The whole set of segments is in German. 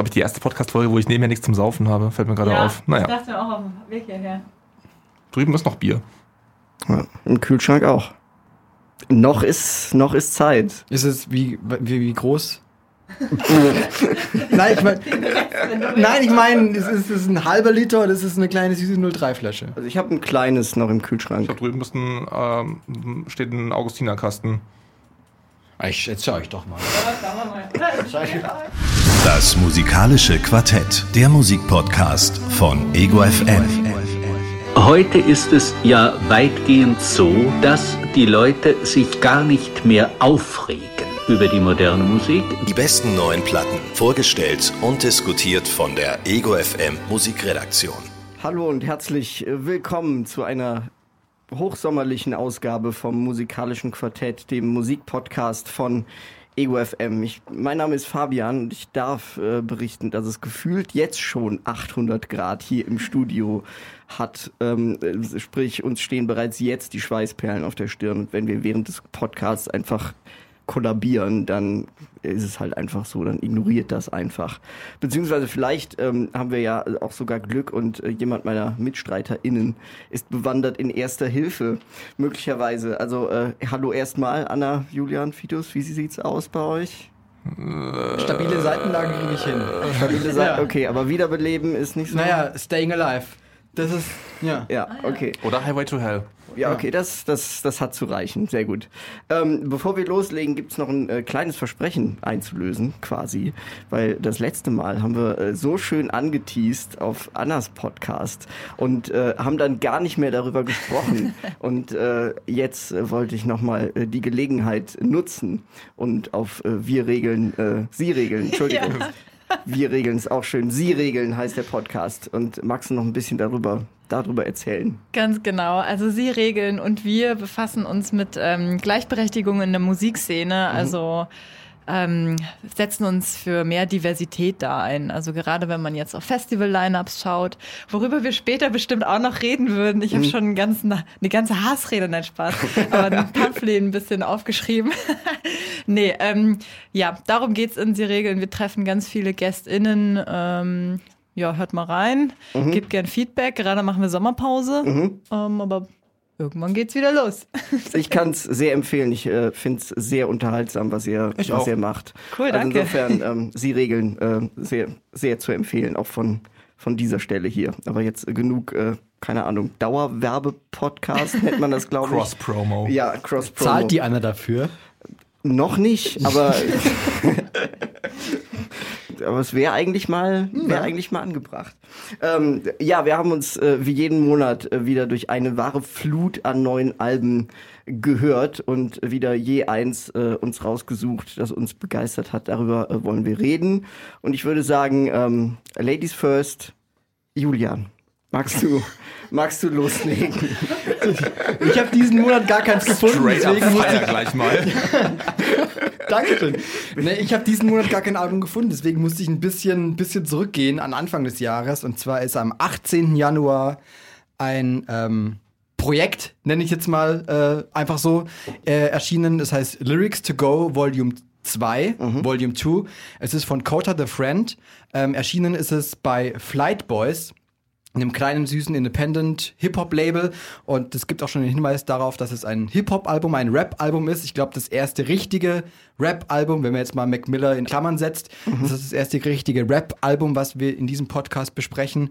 glaube ich, die erste Podcast-Folge, wo ich nebenher nichts zum Saufen habe. Fällt mir gerade ja, auf. Naja. Ich dachte mir auch auf dem Weg hierher. Drüben ist noch Bier. Ja, Im Kühlschrank auch. Noch ist, noch ist Zeit. Ist es wie, wie, wie groß? nein, ich meine, nein, ich meine, es ist, es ist ein halber Liter oder ist es eine kleine süße 03-Flasche? Also ich habe ein kleines noch im Ich Kühlschrank. glaube, drüben ist ein, ähm, steht ein Augustinerkasten. Ich, jetzt schau ich doch mal. Das musikalische Quartett, der Musikpodcast von Ego FM. Heute ist es ja weitgehend so, dass die Leute sich gar nicht mehr aufregen über die moderne Musik. Die besten neuen Platten, vorgestellt und diskutiert von der Ego FM Musikredaktion. Hallo und herzlich äh, willkommen zu einer hochsommerlichen Ausgabe vom musikalischen Quartett, dem Musikpodcast von Ego FM. Ich, mein Name ist Fabian und ich darf äh, berichten, dass es gefühlt jetzt schon 800 Grad hier im Studio hat. Ähm, äh, sprich, uns stehen bereits jetzt die Schweißperlen auf der Stirn und wenn wir während des Podcasts einfach kollabieren, dann ist es halt einfach so, dann ignoriert das einfach. Beziehungsweise vielleicht ähm, haben wir ja auch sogar Glück und äh, jemand meiner MitstreiterInnen ist bewandert in erster Hilfe, möglicherweise. Also äh, hallo erstmal, Anna, Julian, Fitus, wie sieht's aus bei euch? Stabile Seitenlage kriege ich hin. Stabile Seite, Ja. okay, aber wiederbeleben ist nicht so. Naja, Staying Alive. Das ist, ja. Ja, okay. Oder Highway to Hell. Ja, okay, das, das, das hat zu reichen. Sehr gut. Ähm, bevor wir loslegen, gibt's noch ein äh, kleines Versprechen einzulösen, quasi. Weil das letzte Mal haben wir äh, so schön angeteased auf Annas Podcast und äh, haben dann gar nicht mehr darüber gesprochen. und äh, jetzt äh, wollte ich nochmal äh, die Gelegenheit nutzen und auf äh, wir regeln, äh, sie regeln, Entschuldigung. Wir regeln es auch schön. Sie regeln heißt der Podcast. Und magst du noch ein bisschen darüber, darüber erzählen? Ganz genau. Also Sie regeln und wir befassen uns mit ähm, Gleichberechtigung in der Musikszene. Also ähm, setzen uns für mehr Diversität da ein. Also gerade wenn man jetzt auf Festival-Lineups schaut, worüber wir später bestimmt auch noch reden würden. Ich habe schon einen ganzen, eine ganze Hassrede, nein Spaß, aber ein Pamphlet ein bisschen aufgeschrieben. nee, ähm, ja, darum geht's in Sie regeln. Wir treffen ganz viele GästInnen. Ähm, ja, hört mal rein, gebt gern Feedback. Gerade machen wir Sommerpause, ähm, aber irgendwann geht's wieder los. Ich kann es sehr empfehlen. Ich äh, finde es sehr unterhaltsam, was ihr, Ich was auch. ihr macht. Cool, also danke. insofern, ähm, Sie regeln äh, sehr, sehr zu empfehlen, auch von, von dieser Stelle hier. Aber jetzt genug, äh, keine Ahnung, Dauerwerbe-Podcast nennt man das, glaube ich. Cross-Promo. Ja, Cross-Promo. Zahlt die Anna dafür? Noch nicht, aber aber es wäre eigentlich mal wäre eigentlich mal angebracht. Ähm, ja, wir haben uns äh, wie jeden Monat äh, wieder durch eine wahre Flut an neuen Alben gehört und wieder je eins äh, uns rausgesucht, das uns begeistert hat. Darüber äh, wollen wir reden. Und ich würde sagen, ähm, Ladies first, Julian. Magst du, magst du loslegen? Ich habe diesen Monat gar keins gefunden, Straight up deswegen musste fire gleich mal. Dankeschön. Nee, ich habe diesen Monat gar kein Album gefunden, deswegen musste ich ein bisschen, bisschen zurückgehen an Anfang des Jahres. Und zwar ist am 18. Januar ein ähm, Projekt, nenne ich jetzt mal äh, einfach so, äh, erschienen. Das heißt Lyrics to Go Volume 2, Volume 2. Es ist von Kota the Friend. Ähm, erschienen ist es bei Flight Boys einem kleinen, süßen Independent-Hip-Hop-Label. Und es gibt auch schon den Hinweis darauf, dass es ein Hip-Hop-Album, ein Rap-Album ist. Ich glaube, das erste richtige Rap-Album, wenn man jetzt mal Mac Miller in Klammern setzt, das ist das erste richtige Rap-Album, was wir in diesem Podcast besprechen.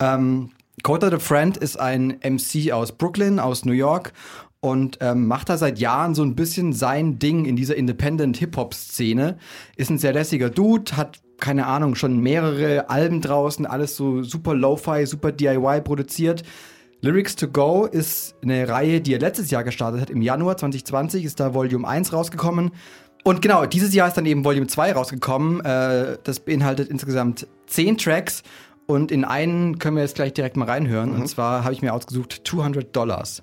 Ähm, Kota the Friend ist ein MC aus Brooklyn, aus New York und ähm, macht da seit Jahren so ein bisschen sein Ding in dieser Independent-Hip-Hop-Szene. Ist ein sehr lässiger Dude, hat keine Ahnung, schon mehrere Alben draußen, alles so super Lo-Fi, super DIY produziert. Lyrics to Go ist eine Reihe, die er letztes Jahr gestartet hat. Im Januar 2020 ist da Volume 1 rausgekommen. Und genau, dieses Jahr ist dann eben Volume 2 rausgekommen. Äh, das beinhaltet insgesamt 10 Tracks. Und in einen können wir jetzt gleich direkt mal reinhören. Und zwar habe ich mir ausgesucht 200 Dollars.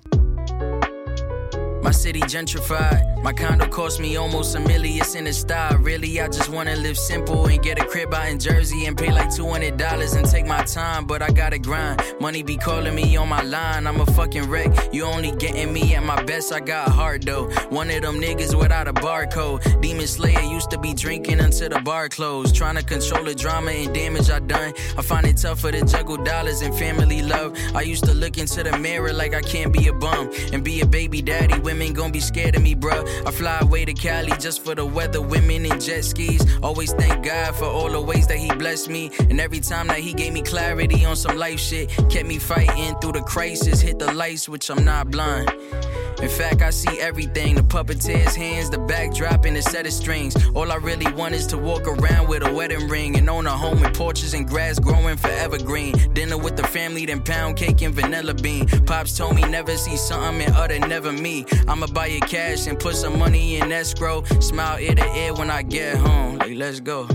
My city gentrified. My condo cost me almost a million. It's in the style. Really, I just wanna live simple and get a crib out in Jersey and pay like $200 and take my time. But I gotta grind. Money be calling me on my line. I'm a fucking wreck. You only getting me at my best. I got heart though. One of them niggas without a barcode. Demon Slayer used to be drinking until the bar closed. Trying to control the drama and damage I done. I find it tougher to juggle dollars and family love. I used to look into the mirror like I can't be a bum and be a baby daddy women gon' be scared of me, bruh. I fly away to Cali just for the weather, women and jet skis. Always thank God for all the ways that He blessed me. And every time that He gave me clarity on some life shit, kept me fighting through the crisis, hit the light switch, I'm not blind. In fact, I see everything the puppeteer's hands, the backdrop, and the set of strings. All I really want is to walk around with a wedding ring and own a home with porches and grass growing forever green. Dinner with the family, then pound cake and vanilla bean. Pops told me never see something and other never me. I'ma buy you cash and put some money in escrow. Smile ear to ear when I get home. Like, let's go.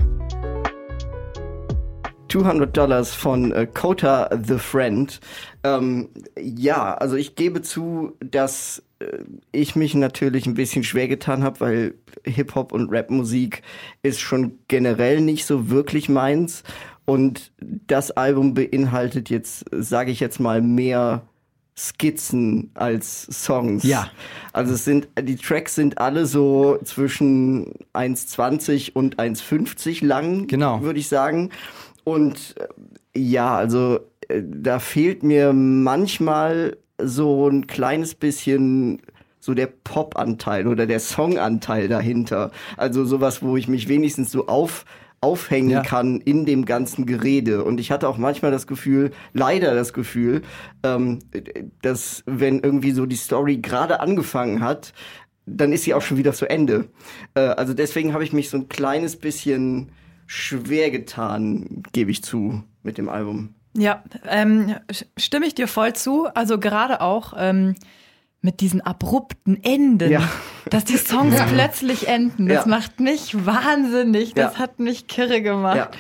200 Dollars von äh, Kota the Friend. Ähm, ja, also ich gebe zu, dass äh, ich mich natürlich ein bisschen schwer getan habe, weil Hip-Hop und Rap-Musik ist schon generell nicht so wirklich meins. Und das Album beinhaltet jetzt, sage ich jetzt mal, mehr Skizzen als Songs. Ja. Also es sind, die Tracks sind alle so zwischen 1,20 und 1,50 lang, Genau. würde ich sagen. Und äh, ja, also äh, da fehlt mir manchmal so ein kleines bisschen so der Pop-Anteil oder der Song-Anteil dahinter. Also sowas, wo ich mich wenigstens so auf aufhängen Ja. kann in dem ganzen Gerede. Und ich hatte auch manchmal das Gefühl, leider das Gefühl, ähm, dass wenn irgendwie so die Story gerade angefangen hat, dann ist sie auch schon wieder zu Ende. Äh, also deswegen habe ich mich so ein kleines bisschen schwer getan, gebe ich zu, mit dem Album. Ja, ähm, stimme ich dir voll zu. Also gerade auch ähm, mit diesen abrupten Enden, Ja. dass die Songs plötzlich enden. Das Ja. macht mich wahnsinnig. Das Ja. hat mich kirre gemacht. Ja.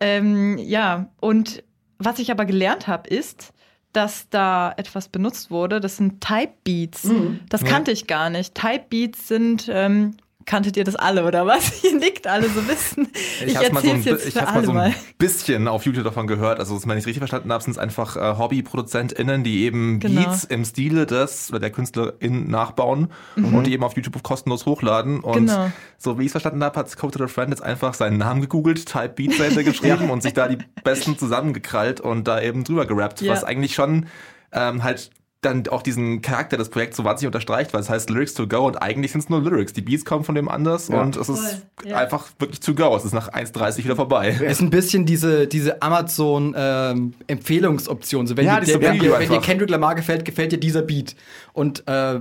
Ähm, ja, und was ich aber gelernt habe, ist, dass da etwas benutzt wurde. Das sind Type Beats. Mhm. Das kannte ich gar nicht. Type Beats sind, ähm, kanntet ihr das alle oder was? Ihr nickt alle so wissen. Ich, hab's mal so ein, jetzt ich hab's mal so ein bisschen auf YouTube davon gehört. Also, wenn ich es richtig verstanden habe, sind es einfach äh, HobbyproduzentInnen, die eben Genau. Beats im Stile des oder der KünstlerInnen nachbauen und die eben auf YouTube kostenlos hochladen. Und Mhm. Genau. so wie ich es verstanden habe, hat Code to the Friend jetzt einfach seinen Namen gegoogelt, Type Beats dahinter geschrieben und sich da die besten zusammengekrallt und da eben drüber gerappt, Ja. was eigentlich schon ähm, halt dann auch diesen Charakter des Projekts so wahnsinnig unterstreicht, weil es heißt Lyrics to go und eigentlich sind es nur Lyrics. Die Beats kommen von dem anders und es ist ja. einfach wirklich to go. Es ist nach 1,30 wieder vorbei. Ist ein bisschen diese, diese Amazon-Empfehlungsoption. so, wenn, Ja, dir, wenn, dir, wenn. Kendrick Lamar gefällt, gefällt dir dieser Beat. Und äh,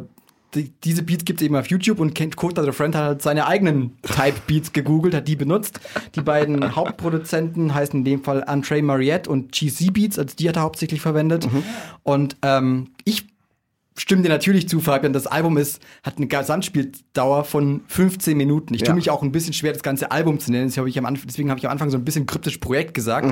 die, diese Beats gibt es eben auf YouTube und Ken- Kota the Friend hat halt seine eigenen Type-Beats gegoogelt, hat die benutzt. Die beiden Hauptproduzenten heißen in dem Fall Andre Mariette und GC Beats, also die hat er hauptsächlich verwendet. Und ähm, ich stimme dir natürlich zu, Fabian. Das Album ist, hat eine Gesamtspieldauer von 15 Minuten. Ich Ja. tue mich auch ein bisschen schwer, das ganze Album zu nennen. Das hab ich deswegen habe ich am Anfang so ein bisschen kryptisch Projekt gesagt.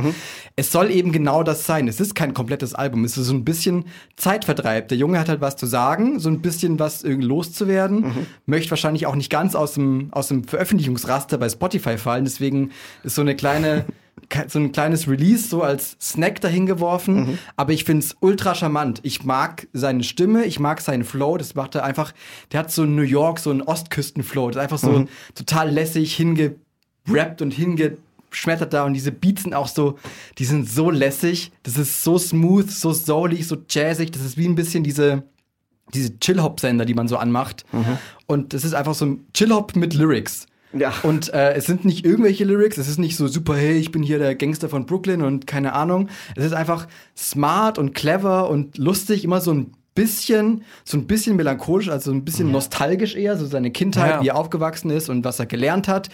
Es soll eben genau das sein. Es ist kein komplettes Album. Es ist so ein bisschen Zeitvertreib. Der Junge hat halt was zu sagen, so ein bisschen was irgendwie loszuwerden. Möchte wahrscheinlich auch nicht ganz aus dem, aus dem Veröffentlichungsraster bei Spotify fallen. Deswegen ist so eine kleine so ein kleines Release so als Snack dahin geworfen, aber ich find's ultra charmant. Ich mag seine Stimme, ich mag seinen Flow, das macht er einfach, der hat so in New York so einen Ostküsten-Flow, das ist einfach so total lässig hingerappt und hingeschmettert da. Und diese Beats sind auch so, die sind so lässig, das ist so smooth, so soulig, so jazzig, das ist wie ein bisschen diese diese Chill-Hop-Sender, die man so anmacht. Und das ist einfach so ein Chill-Hop mit Lyrics. Ja. Und äh, es sind nicht irgendwelche Lyrics, es ist nicht so super, hey, ich bin hier der Gangster von Brooklyn und keine Ahnung. Es ist einfach smart und clever und lustig, immer so ein bisschen, so ein bisschen melancholisch, also ein bisschen nostalgisch eher, so seine Kindheit, Ja. wie er aufgewachsen ist und was er gelernt hat.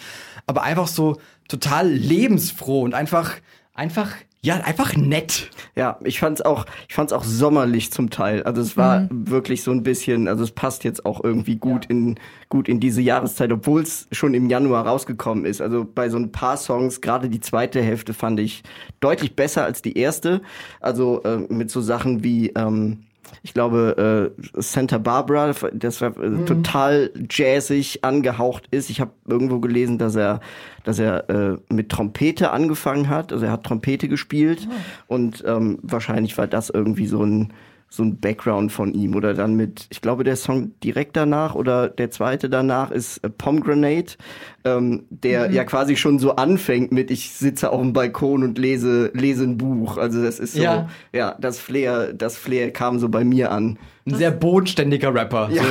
Aber einfach so total lebensfroh und einfach, einfach, ja, einfach nett. Ja, ich fand's auch, ich fand's auch sommerlich zum Teil. Also es war wirklich so ein bisschen, also es passt jetzt auch irgendwie gut in gut in diese Jahreszeit, obwohl es schon im Januar rausgekommen ist. Also bei so ein paar Songs, gerade die zweite Hälfte fand ich deutlich besser als die erste. Also äh, mit so Sachen wie ähm, ich glaube, äh, Santa Barbara, das war, äh, Mhm. total jazzig angehaucht ist. Ich habe irgendwo gelesen, dass er, dass er äh, mit Trompete angefangen hat. Also er hat Trompete gespielt und ähm, wahrscheinlich war das irgendwie so ein so ein Background von ihm oder dann mit, ich glaube, der Song direkt danach oder der zweite danach ist äh, Pomegranate, ähm, der ja quasi schon so anfängt mit, ich sitze auf dem Balkon und lese, lese ein Buch. Also das ist so, Ja. ja, das Flair, das Flair kam so bei mir an. Ein sehr bodenständiger Rapper. So,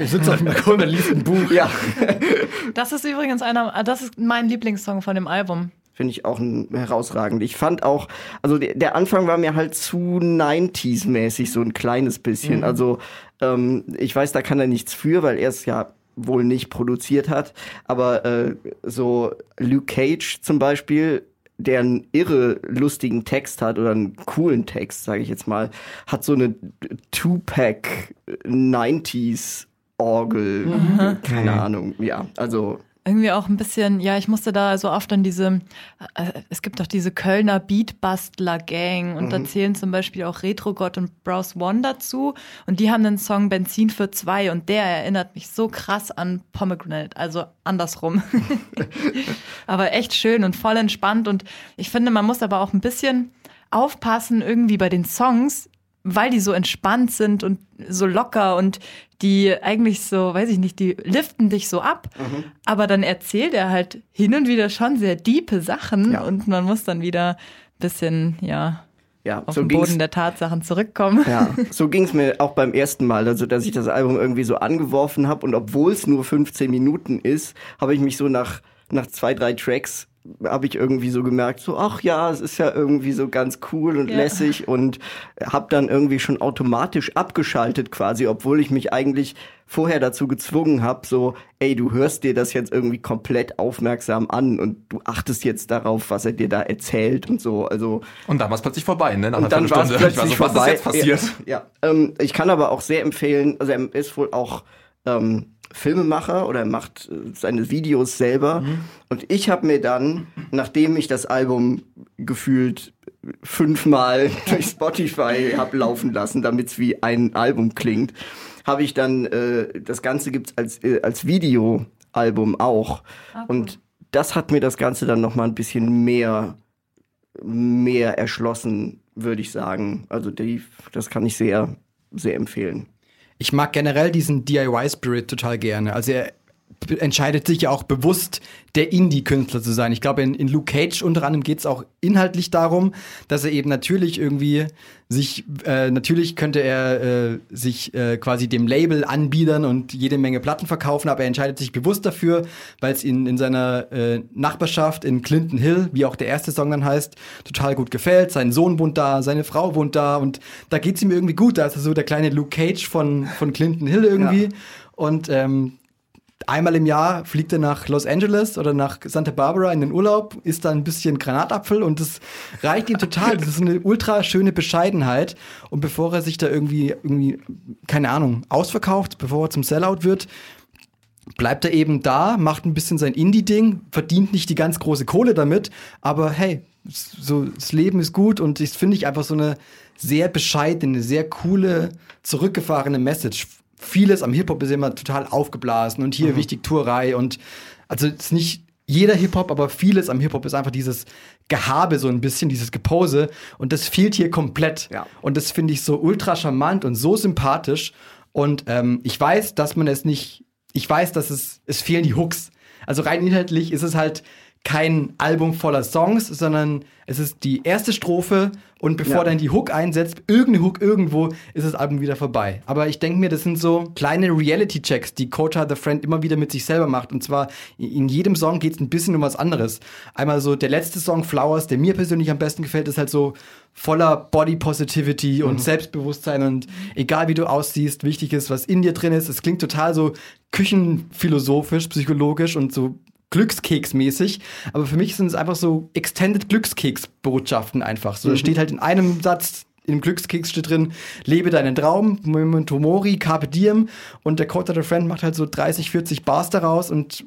ich, sitze auf dem Balkon und liest ein Buch. Ja, Das ist übrigens einer, das ist mein Lieblingssong von dem Album. Finde ich auch ein, herausragend. Ich fand auch, also der, Anfang war mir halt zu 90s-mäßig, so ein kleines bisschen. Also ähm, ich weiß, da kann er nichts für, weil er es ja wohl nicht produziert hat. Aber äh, so Luke Cage zum Beispiel, der einen irre lustigen Text hat oder einen coolen Text, sage ich jetzt mal, hat so eine Two-Pack 90s Orgel, keine Ahnung, ja, also Irgendwie auch ein bisschen, ja, ich musste da so oft an diese, äh, es gibt doch diese Kölner Beatbastler-Gang und da zählen zum Beispiel auch Retrogott und Browse One dazu. Und die haben den Song Benzin für zwei und der erinnert mich so krass an Pomegranate, also andersrum. aber echt schön und voll entspannt. Und ich finde, man muss aber auch ein bisschen aufpassen irgendwie bei den Songs, weil die so entspannt sind und so locker und die eigentlich so, weiß ich nicht, die liften dich so ab. Mhm. Aber dann erzählt er halt hin und wieder schon sehr diepe Sachen Ja. und man muss dann wieder ein bisschen, ja, ja, auf so den. Boden der Tatsachen zurückkommen. Ja, so ging's mir auch beim ersten Mal, also dass ich das Album irgendwie so angeworfen habe und obwohl es nur 15 Minuten ist, habe ich mich so nach nach zwei drei Tracks habe ich irgendwie so gemerkt, so ach ja, es ist ja irgendwie so ganz cool und Ja. lässig und habe dann irgendwie schon automatisch abgeschaltet quasi, obwohl ich mich eigentlich vorher dazu gezwungen habe, so ey, du hörst dir das jetzt irgendwie komplett aufmerksam an und du achtest jetzt darauf, was er dir da erzählt und so, also Und dann war es plötzlich vorbei, ne? Nach und dann war es plötzlich ich war so, vorbei. was ist jetzt passiert? Ja, ja. Ähm, ich kann aber auch sehr empfehlen, also er ist wohl auch ähm, Filmemacher oder er macht äh, seine Videos selber. Mhm. Und ich habe mir dann, nachdem ich das Album gefühlt fünfmal durch Spotify hab laufen lassen, damit es wie ein Album klingt, habe ich dann, äh, das Ganze gibt's als, äh, als Videoalbum auch. Und das hat mir das Ganze dann noch mal ein bisschen mehr mehr erschlossen, würde ich sagen. Also die, das kann ich sehr, sehr empfehlen. Ich mag generell diesen DIY-Spirit total gerne. Also er entscheidet sich ja auch bewusst, der Indie-Künstler zu sein. Ich glaube, in, in Luke Cage unter anderem geht es auch inhaltlich darum, dass er eben natürlich irgendwie sich, äh, natürlich könnte er äh, sich äh, quasi dem Label anbiedern und jede Menge Platten verkaufen, aber er entscheidet sich bewusst dafür, weil es ihm in seiner äh, Nachbarschaft in Clinton Hill, wie auch der erste Song dann heißt, total gut gefällt. Sein Sohn wohnt da, seine Frau wohnt da und da geht es ihm irgendwie gut. Da ist er so der kleine Luke Cage von, von Clinton Hill irgendwie. Ja. Und ähm, einmal im Jahr fliegt er nach Los Angeles oder nach Santa Barbara in den Urlaub, isst da ein bisschen Granatapfel und das reicht ihm total. Das ist eine ultra schöne Bescheidenheit. Und bevor er sich da irgendwie, irgendwie, keine Ahnung, ausverkauft, bevor er zum Sellout wird, bleibt er eben da, macht ein bisschen sein Indie-Ding, verdient nicht die ganz große Kohle damit, aber hey, so das Leben ist gut und das finde ich einfach so eine sehr bescheidene, sehr coole, zurückgefahrene Message. Vieles am Hip-Hop ist immer total aufgeblasen und hier wichtig Tourerei und also es ist nicht jeder Hip-Hop, aber vieles am Hip-Hop ist einfach dieses Gehabe so ein bisschen, dieses Gepose und das fehlt hier komplett. Ja. Und das finde ich so ultra charmant und so sympathisch. Und ähm, ich weiß, dass man es nicht, ich weiß, dass es, es fehlen die Hooks. Also rein inhaltlich ist es halt kein Album voller Songs, sondern es ist die erste Strophe und bevor Ja. dann die Hook einsetzt, irgendeine Hook irgendwo, ist das Album wieder vorbei. Aber ich denke mir, das sind so kleine Reality-Checks, die Kota the Friend immer wieder mit sich selber macht. Und zwar in jedem Song geht es ein bisschen um was anderes. Einmal so der letzte Song, Flowers, der mir persönlich am besten gefällt, ist halt so voller Body Positivity und Selbstbewusstsein und egal wie du aussiehst, wichtig ist, was in dir drin ist. Es klingt total so küchenphilosophisch, psychologisch und so Glückskeksmäßig, aber für mich sind es einfach so Extended Glückskeks-Botschaften einfach. So, da steht halt in einem Satz, dem Glückskeks steht drin, lebe deinen Traum, Memento Mori, Carpe Diem. Und der Code the Friend macht halt so 30, 40 Bars daraus und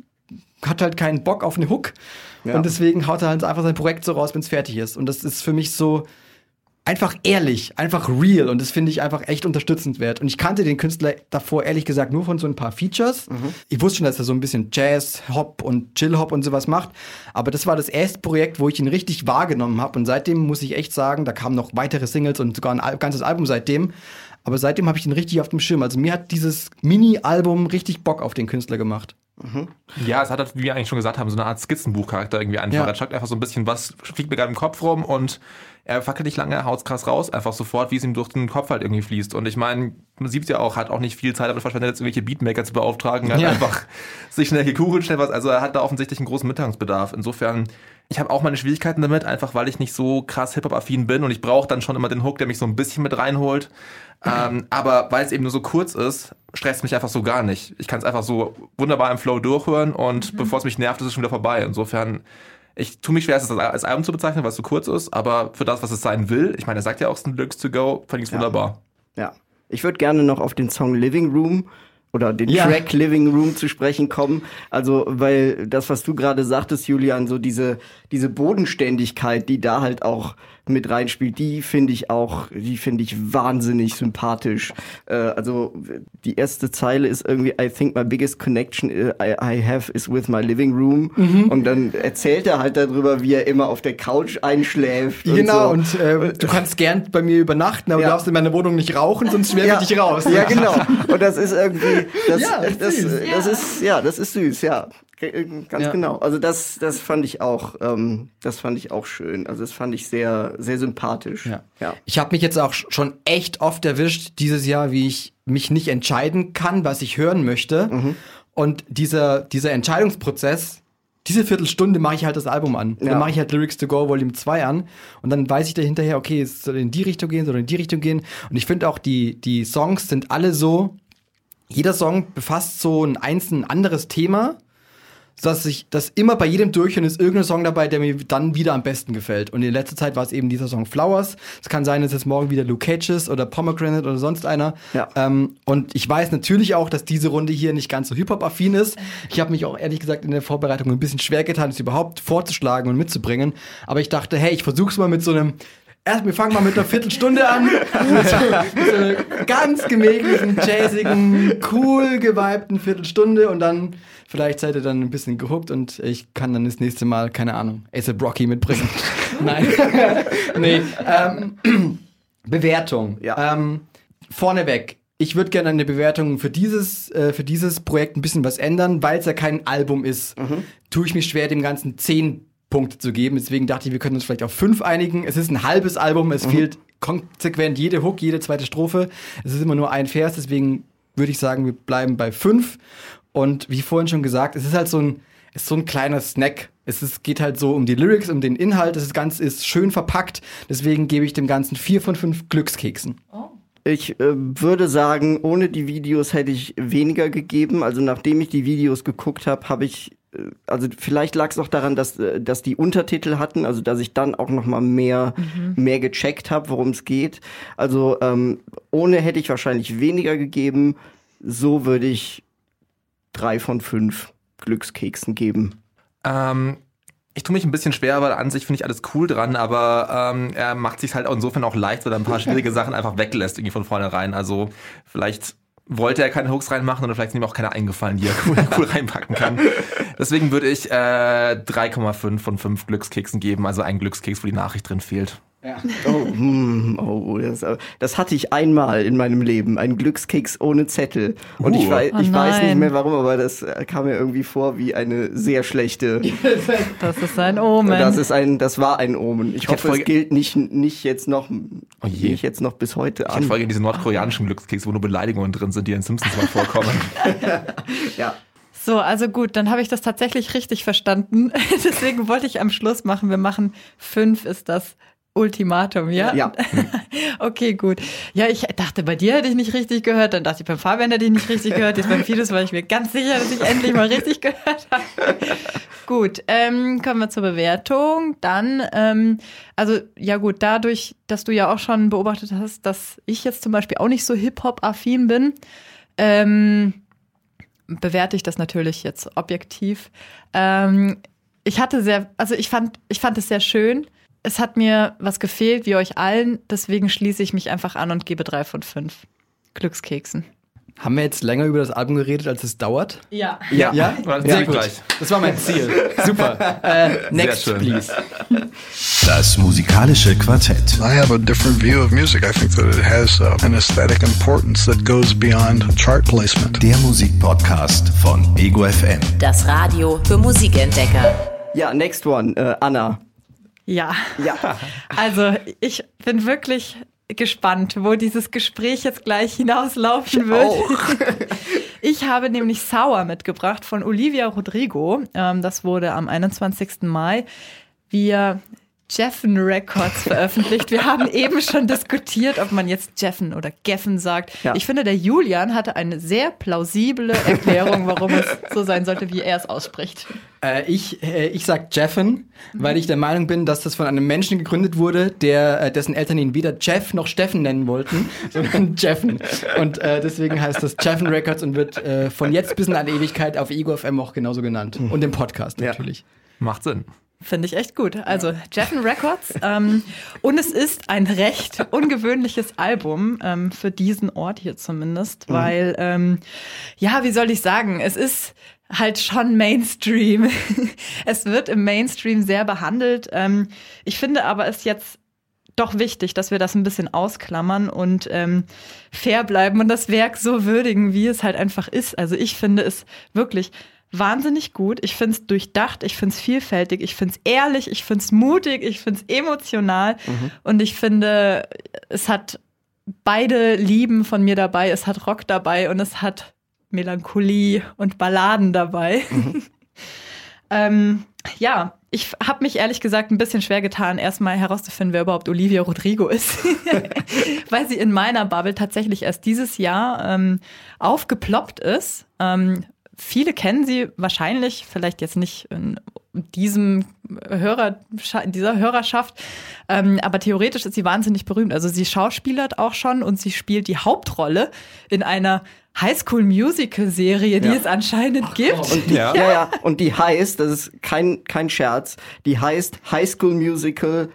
hat halt keinen Bock auf eine Hook. Ja. und deswegen haut er halt einfach sein Projekt so raus, wenn es fertig ist. Und das ist für mich so einfach ehrlich, einfach real und das finde ich einfach echt unterstützend wert. Und ich kannte den Künstler davor ehrlich gesagt nur von so ein paar Features. Ich wusste schon, dass er so ein bisschen Jazz, Hop und Chill Hop und sowas macht, aber das war das erste Projekt, wo ich ihn richtig wahrgenommen habe und seitdem muss ich echt sagen, da kamen noch weitere Singles und sogar ein ganzes Album seitdem. Aber seitdem habe ich ihn richtig auf dem Schirm. Also mir hat dieses Mini-Album richtig Bock auf den Künstler gemacht. Ja, es hat, halt, wie wir eigentlich schon gesagt haben, so eine Art Skizzenbuchcharakter irgendwie einfach. Ja. Er schreibt einfach so ein bisschen, was fliegt mir gerade im Kopf rum und er fackelt nicht lange, haut's krass raus, einfach sofort, wie es ihm durch den Kopf halt irgendwie fließt. Und ich meine, man sieht ja auch, hat auch nicht viel Zeit damit verschwendet, jetzt irgendwelche Beatmaker zu beauftragen, hat Ja. einfach sich schnell gekugelt, schnell was. Also er hat da offensichtlich einen großen Mitteilungsbedarf. Insofern, ich habe auch meine Schwierigkeiten damit, einfach weil ich nicht so krass Hip-Hop-affin bin und ich brauche dann schon immer den Hook, der mich so ein bisschen mit reinholt. Ähm, aber weil es eben nur so kurz ist, stresst mich einfach so gar nicht. Ich kann es einfach so wunderbar im Flow durchhören und bevor es mich nervt, ist es schon wieder vorbei. Insofern, ich tue mich schwer, es als- Album zu bezeichnen, weil es so kurz ist, aber für das, was es sein will, ich meine, er sagt ja auch, es ist ein Lyrics to go, fand ich es wunderbar. Ja. Ich würde gerne noch auf den Song Living Room oder den Ja. Track Living Room zu sprechen kommen. Also, weil das, was du gerade sagtest, Julian, so diese, diese Bodenständigkeit, die da halt auch mit reinspielt, die finde ich auch, die finde ich wahnsinnig sympathisch. Äh, also, die erste Zeile ist irgendwie, I think my biggest connection I, I have is with my living room. Und dann erzählt er halt darüber, wie er immer auf der Couch einschläft. genau, und so. und äh, du kannst gern bei mir übernachten, aber Ja. du darfst in meiner Wohnung nicht rauchen, sonst schwärme ich dich raus. Ja, genau. Und das ist irgendwie, das, Ja, ist das, süß. das ist, ja, das ist süß, ja. Ge- Ganz Ja. genau. Also das, das fand ich auch, ähm, das fand ich auch schön. Also das fand ich sehr, sehr sympathisch. Ja. ja. Ich habe mich jetzt auch sch- schon echt oft erwischt dieses Jahr, wie ich mich nicht entscheiden kann, was ich hören möchte. Mhm. Und dieser, dieser Entscheidungsprozess, diese Viertelstunde mache ich halt das Album an. Ja. Dann mache ich halt Lyrics to Go Volume 2 an. Und dann weiß ich da hinterher, okay, es soll in die Richtung gehen, soll in die Richtung gehen. Und ich finde auch, die, die Songs sind alle so, jeder Song befasst so ein einzeln anderes Thema dass ich das immer bei jedem Durchhören ist irgendein Song dabei, der mir dann wieder am besten gefällt. Und in letzter Zeit war es eben dieser Song Flowers. Es kann sein, dass es morgen wieder Luke Cages oder Pomegranate oder sonst einer. Ja. Ähm, und ich weiß natürlich auch, dass diese Runde hier nicht ganz so Hip-Hop-affin ist. Ich habe mich auch ehrlich gesagt in der Vorbereitung ein bisschen schwer getan, es überhaupt vorzuschlagen und mitzubringen. Aber ich dachte, hey, ich versuch's mal mit so einem Erst, wir fangen mal mit einer Viertelstunde an. mit, so, mit so einer ganz gemächlichen, jazzigen, cool gewibten Viertelstunde und dann vielleicht seid ihr dann ein bisschen gehuckt und ich kann dann das nächste Mal, keine Ahnung, A$AP Rocky mitbringen. Nein. nee. Ähm, Bewertung. Ja. Ähm, vorneweg. Ich würde gerne eine Bewertung für dieses, äh, für dieses Projekt ein bisschen was ändern, weil es ja kein Album ist. Tue ich mich schwer, dem Ganzen zehn Punkte zu geben. Deswegen dachte ich, wir können uns vielleicht auf fünf einigen. Es ist ein halbes Album, es fehlt konsequent jede Hook, jede zweite Strophe. Es ist immer nur ein Vers, deswegen würde ich sagen, wir bleiben bei fünf. Und wie vorhin schon gesagt, es ist halt so ein, es ist so ein kleiner Snack. Es ist, geht halt so um die Lyrics, um den Inhalt. Das Ganze ist schön verpackt. Deswegen gebe ich dem Ganzen vier von fünf Glückskeksen. Ich äh, würde sagen, ohne die Videos hätte ich weniger gegeben. Also nachdem ich die Videos geguckt habe, habe ich äh, also vielleicht lag es auch daran, dass äh, dass die Untertitel hatten, also dass ich dann auch noch mal mehr mehr gecheckt habe, worum es geht. Also ähm, ohne hätte ich wahrscheinlich weniger gegeben. So würde ich drei von fünf Glückskeksen geben. Ähm, ich tue mich ein bisschen schwer, weil an sich finde ich alles cool dran, aber ähm, er macht sich halt auch insofern auch leicht, weil er ein paar schwierige Sachen einfach weglässt, irgendwie von vornherein. Also vielleicht wollte er keine Hooks reinmachen oder vielleicht ist ihm auch keine eingefallen, die er cool, cool reinpacken kann. Deswegen würde ich äh, 3,5 von 5 Glückskeksen geben, also ein Glückskeks, wo die Nachricht drin fehlt. Oh, hm, oh das, das hatte ich einmal in meinem Leben, ein Glückskeks ohne Zettel. Und ich, Uh. weiß, Oh ich weiß nicht mehr warum, aber das kam mir irgendwie vor wie eine sehr schlechte. Das ist ein Omen. Das ist ein, das war ein Omen. Ich, hätte hoffe, es gilt nicht, nicht jetzt noch, Oh je. nicht jetzt noch bis heute Ich voll gerne diese nordkoreanischen Glückskekse, wo nur Beleidigungen drin sind, die in Simpsons mal vorkommen. Ja. So, also gut, dann habe ich das tatsächlich richtig verstanden. Deswegen wollte ich am Schluss machen, wir machen fünf ist das Ultimatum, ja? Ja. Okay, gut. Ja, ich dachte, bei dir hätte ich nicht richtig gehört, dann dachte ich, beim Fabian hätte ich nicht richtig gehört, jetzt beim Fides war ich mir ganz sicher, dass ich endlich mal richtig gehört habe. gut, ähm, kommen wir zur Bewertung. Dann, ähm, also ja gut, dadurch, dass du ja auch schon beobachtet hast, dass ich jetzt zum Beispiel auch nicht so Hip-Hop-affin bin, ähm, bewerte ich das natürlich jetzt objektiv. Ähm, ich hatte sehr, also ich fand, ich fand es sehr schön. Es hat mir was gefehlt, wie euch allen. Deswegen schließe ich mich einfach an und gebe drei von fünf Glückskeksen. Haben wir jetzt länger über das Album geredet, als es dauert? Ja. Ja. Ja? Sehr gut. Gleich. Das war mein Ziel. Super. Äh, next, schön. please. Das musikalische Quartett. I have a different view of music. I think that it has uh, an aesthetic importance that goes beyond chart placement. Der Musikpodcast von Ego FM. Das Radio für Musikentdecker. Ja, next one, äh, Anna. Ja. Ja. Also ich bin wirklich gespannt, wo dieses Gespräch jetzt gleich hinauslaufen wird. Ich habe nämlich Sour mitgebracht von Olivia Rodrigo. Ähm, das wurde am 21. Mai via Jeffen Records veröffentlicht. Wir haben eben schon diskutiert, ob man jetzt Jeffen oder Geffen sagt. Ja. Ich finde, der Julian hatte eine sehr plausible Erklärung, warum es so sein sollte, wie er es ausspricht. Äh, ich, äh, ich sag Jeffen, weil ich der Meinung bin, dass das von einem Menschen gegründet wurde, der, äh, dessen Eltern ihn weder Jeff noch Steffen nennen wollten, sondern Jeffen. Und äh, deswegen heißt das Jeffen Records und wird äh, von jetzt bis in eine Ewigkeit auf Ego FM auch genauso genannt. Und im Podcast natürlich. Macht Sinn. Finde ich echt gut. Also Jeffen Records. Ähm, und es ist ein recht ungewöhnliches Album ähm, für diesen Ort hier zumindest, weil, ähm, ja, wie soll ich sagen, es ist halt schon Mainstream. es wird im Mainstream sehr behandelt. Ähm, ich finde aber es jetzt doch wichtig, dass wir das ein bisschen ausklammern und ähm, fair bleiben und das Werk so würdigen, wie es halt einfach ist. Also ich finde es wirklich wahnsinnig gut. Ich finde es durchdacht, ich finde es vielfältig, ich finde es ehrlich, ich finde es mutig, ich finde es emotional und ich finde, es hat beide Lieben von mir dabei. Es hat Rock dabei und es hat Melancholie und Balladen dabei. ähm, ja, ich habe mich ehrlich gesagt ein bisschen schwer getan, erstmal herauszufinden, wer überhaupt Olivia Rodrigo ist, weil sie in meiner Bubble tatsächlich erst dieses Jahr ähm, aufgeploppt ist. Ähm, viele kennen sie wahrscheinlich, vielleicht jetzt nicht in diesem Hörer, in dieser Hörerschaft, ähm, aber theoretisch ist sie wahnsinnig berühmt. Also sie schauspielert auch schon und sie spielt die Hauptrolle in einer Highschool-Musical-Serie, die Ja. es anscheinend gibt. Und die, ja. ja, und die heißt, das ist kein, kein Scherz, die heißt High School Musical,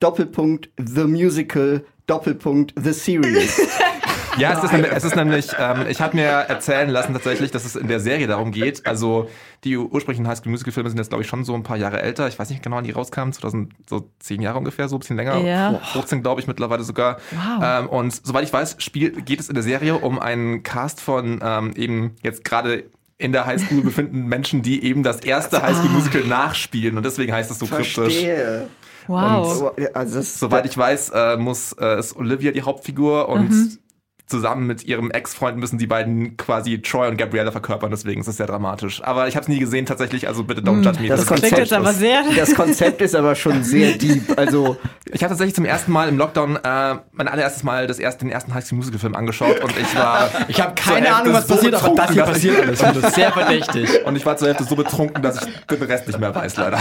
Doppelpunkt, The Musical, Doppelpunkt, The Series. Ja, es ist nämlich, es ist nämlich ähm, ich habe mir erzählen lassen tatsächlich, dass es in der Serie darum geht. Also die ursprünglichen High School Musical Filme sind jetzt, glaube ich, schon so ein paar Jahre älter. Ich weiß nicht genau, wann die rauskamen, 2000, so zehn Jahre ungefähr, so ein bisschen länger. Ja. 15, glaube ich, mittlerweile sogar. Wow. Ähm, und soweit ich weiß, spiel, geht es in der Serie um einen Cast von ähm, eben jetzt gerade in der Highschool befindenden Menschen, die eben das erste Highschool Musical nachspielen. Und deswegen heißt es so kryptisch. Verstehe. Wow. Also das, Soweit ich weiß, äh, muss äh, ist Olivia die Hauptfigur und Mhm. Zusammen mit ihrem Ex-Freund müssen die beiden quasi Troy und Gabriella verkörpern, deswegen ist es sehr dramatisch. Aber ich habe es nie gesehen tatsächlich, also bitte don't judge me. Das Das Konzept jetzt aber ist- sehr. das Konzept ist aber schon sehr deep. Also, ich habe tatsächlich zum ersten Mal im Lockdown äh, mein allererstes Mal das erste, den ersten High School Musical Film angeschaut und ich war Ich habe keine Ahnung, was so passiert, aber das hier passiert alles. Und das ist sehr verdächtig. Und ich war zur Hälfte so betrunken, dass ich den Rest nicht mehr weiß, leider.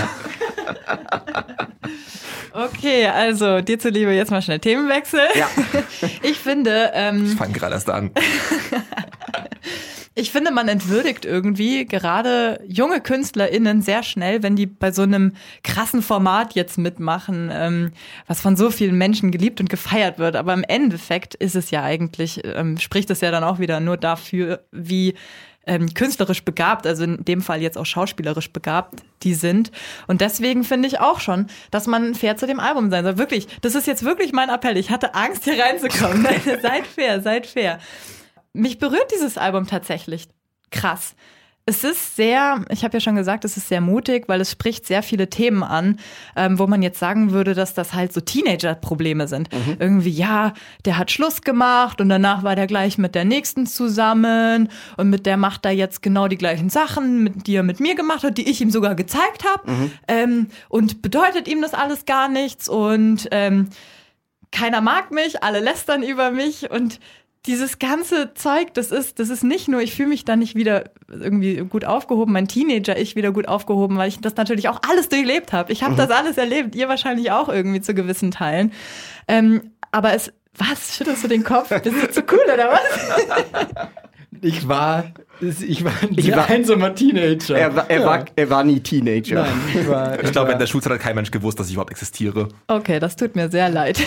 Okay, also dir zuliebe jetzt mal schnell Themenwechsel. Ja. Ich finde, ähm, Ich fange gerade erst an. ich finde, man entwürdigt irgendwie gerade junge KünstlerInnen sehr schnell, wenn die bei so einem krassen Format jetzt mitmachen, ähm, was von so vielen Menschen geliebt und gefeiert wird. Aber im Endeffekt ist es ja eigentlich, ähm, spricht es ja dann auch wieder nur dafür, wie ähm, künstlerisch begabt, also in dem Fall jetzt auch schauspielerisch begabt, die sind. Und deswegen finde ich auch schon, dass man fair zu dem Album sein soll. Wirklich, das ist jetzt wirklich mein Appell. Ich hatte Angst, hier reinzukommen. seid fair, seid fair. Mich berührt dieses Album tatsächlich krass. Es ist sehr, ich habe ja schon gesagt, es ist sehr mutig, weil es spricht sehr viele Themen an, ähm, wo man jetzt sagen würde, dass das halt so Teenager-Probleme sind. Irgendwie, ja, der hat Schluss gemacht und danach war der gleich mit der nächsten zusammen und mit der macht er jetzt genau die gleichen Sachen, mit, die er mit mir gemacht hat, die ich ihm sogar gezeigt habe. Ähm, und bedeutet ihm das alles gar nichts und ähm, keiner mag mich, alle lästern über mich und dieses ganze Zeug, das ist, das ist nicht nur, ich fühle mich da nicht wieder irgendwie gut aufgehoben, mein Teenager ich wieder gut aufgehoben, weil ich das natürlich auch alles durchlebt habe. Ich habe das alles erlebt, ihr wahrscheinlich auch irgendwie zu gewissen Teilen. Ähm, aber es, was, schüttelst du den Kopf? Bist du zu cool oder was? Ich war, ich war ein Ich war- einsamer Teenager. Er, war- er, Ja. war, er war nie Teenager. Nein, ich war. Ich glaube, während der Schulzeit hat kein Mensch gewusst, dass ich überhaupt existiere. Okay, das tut mir sehr leid.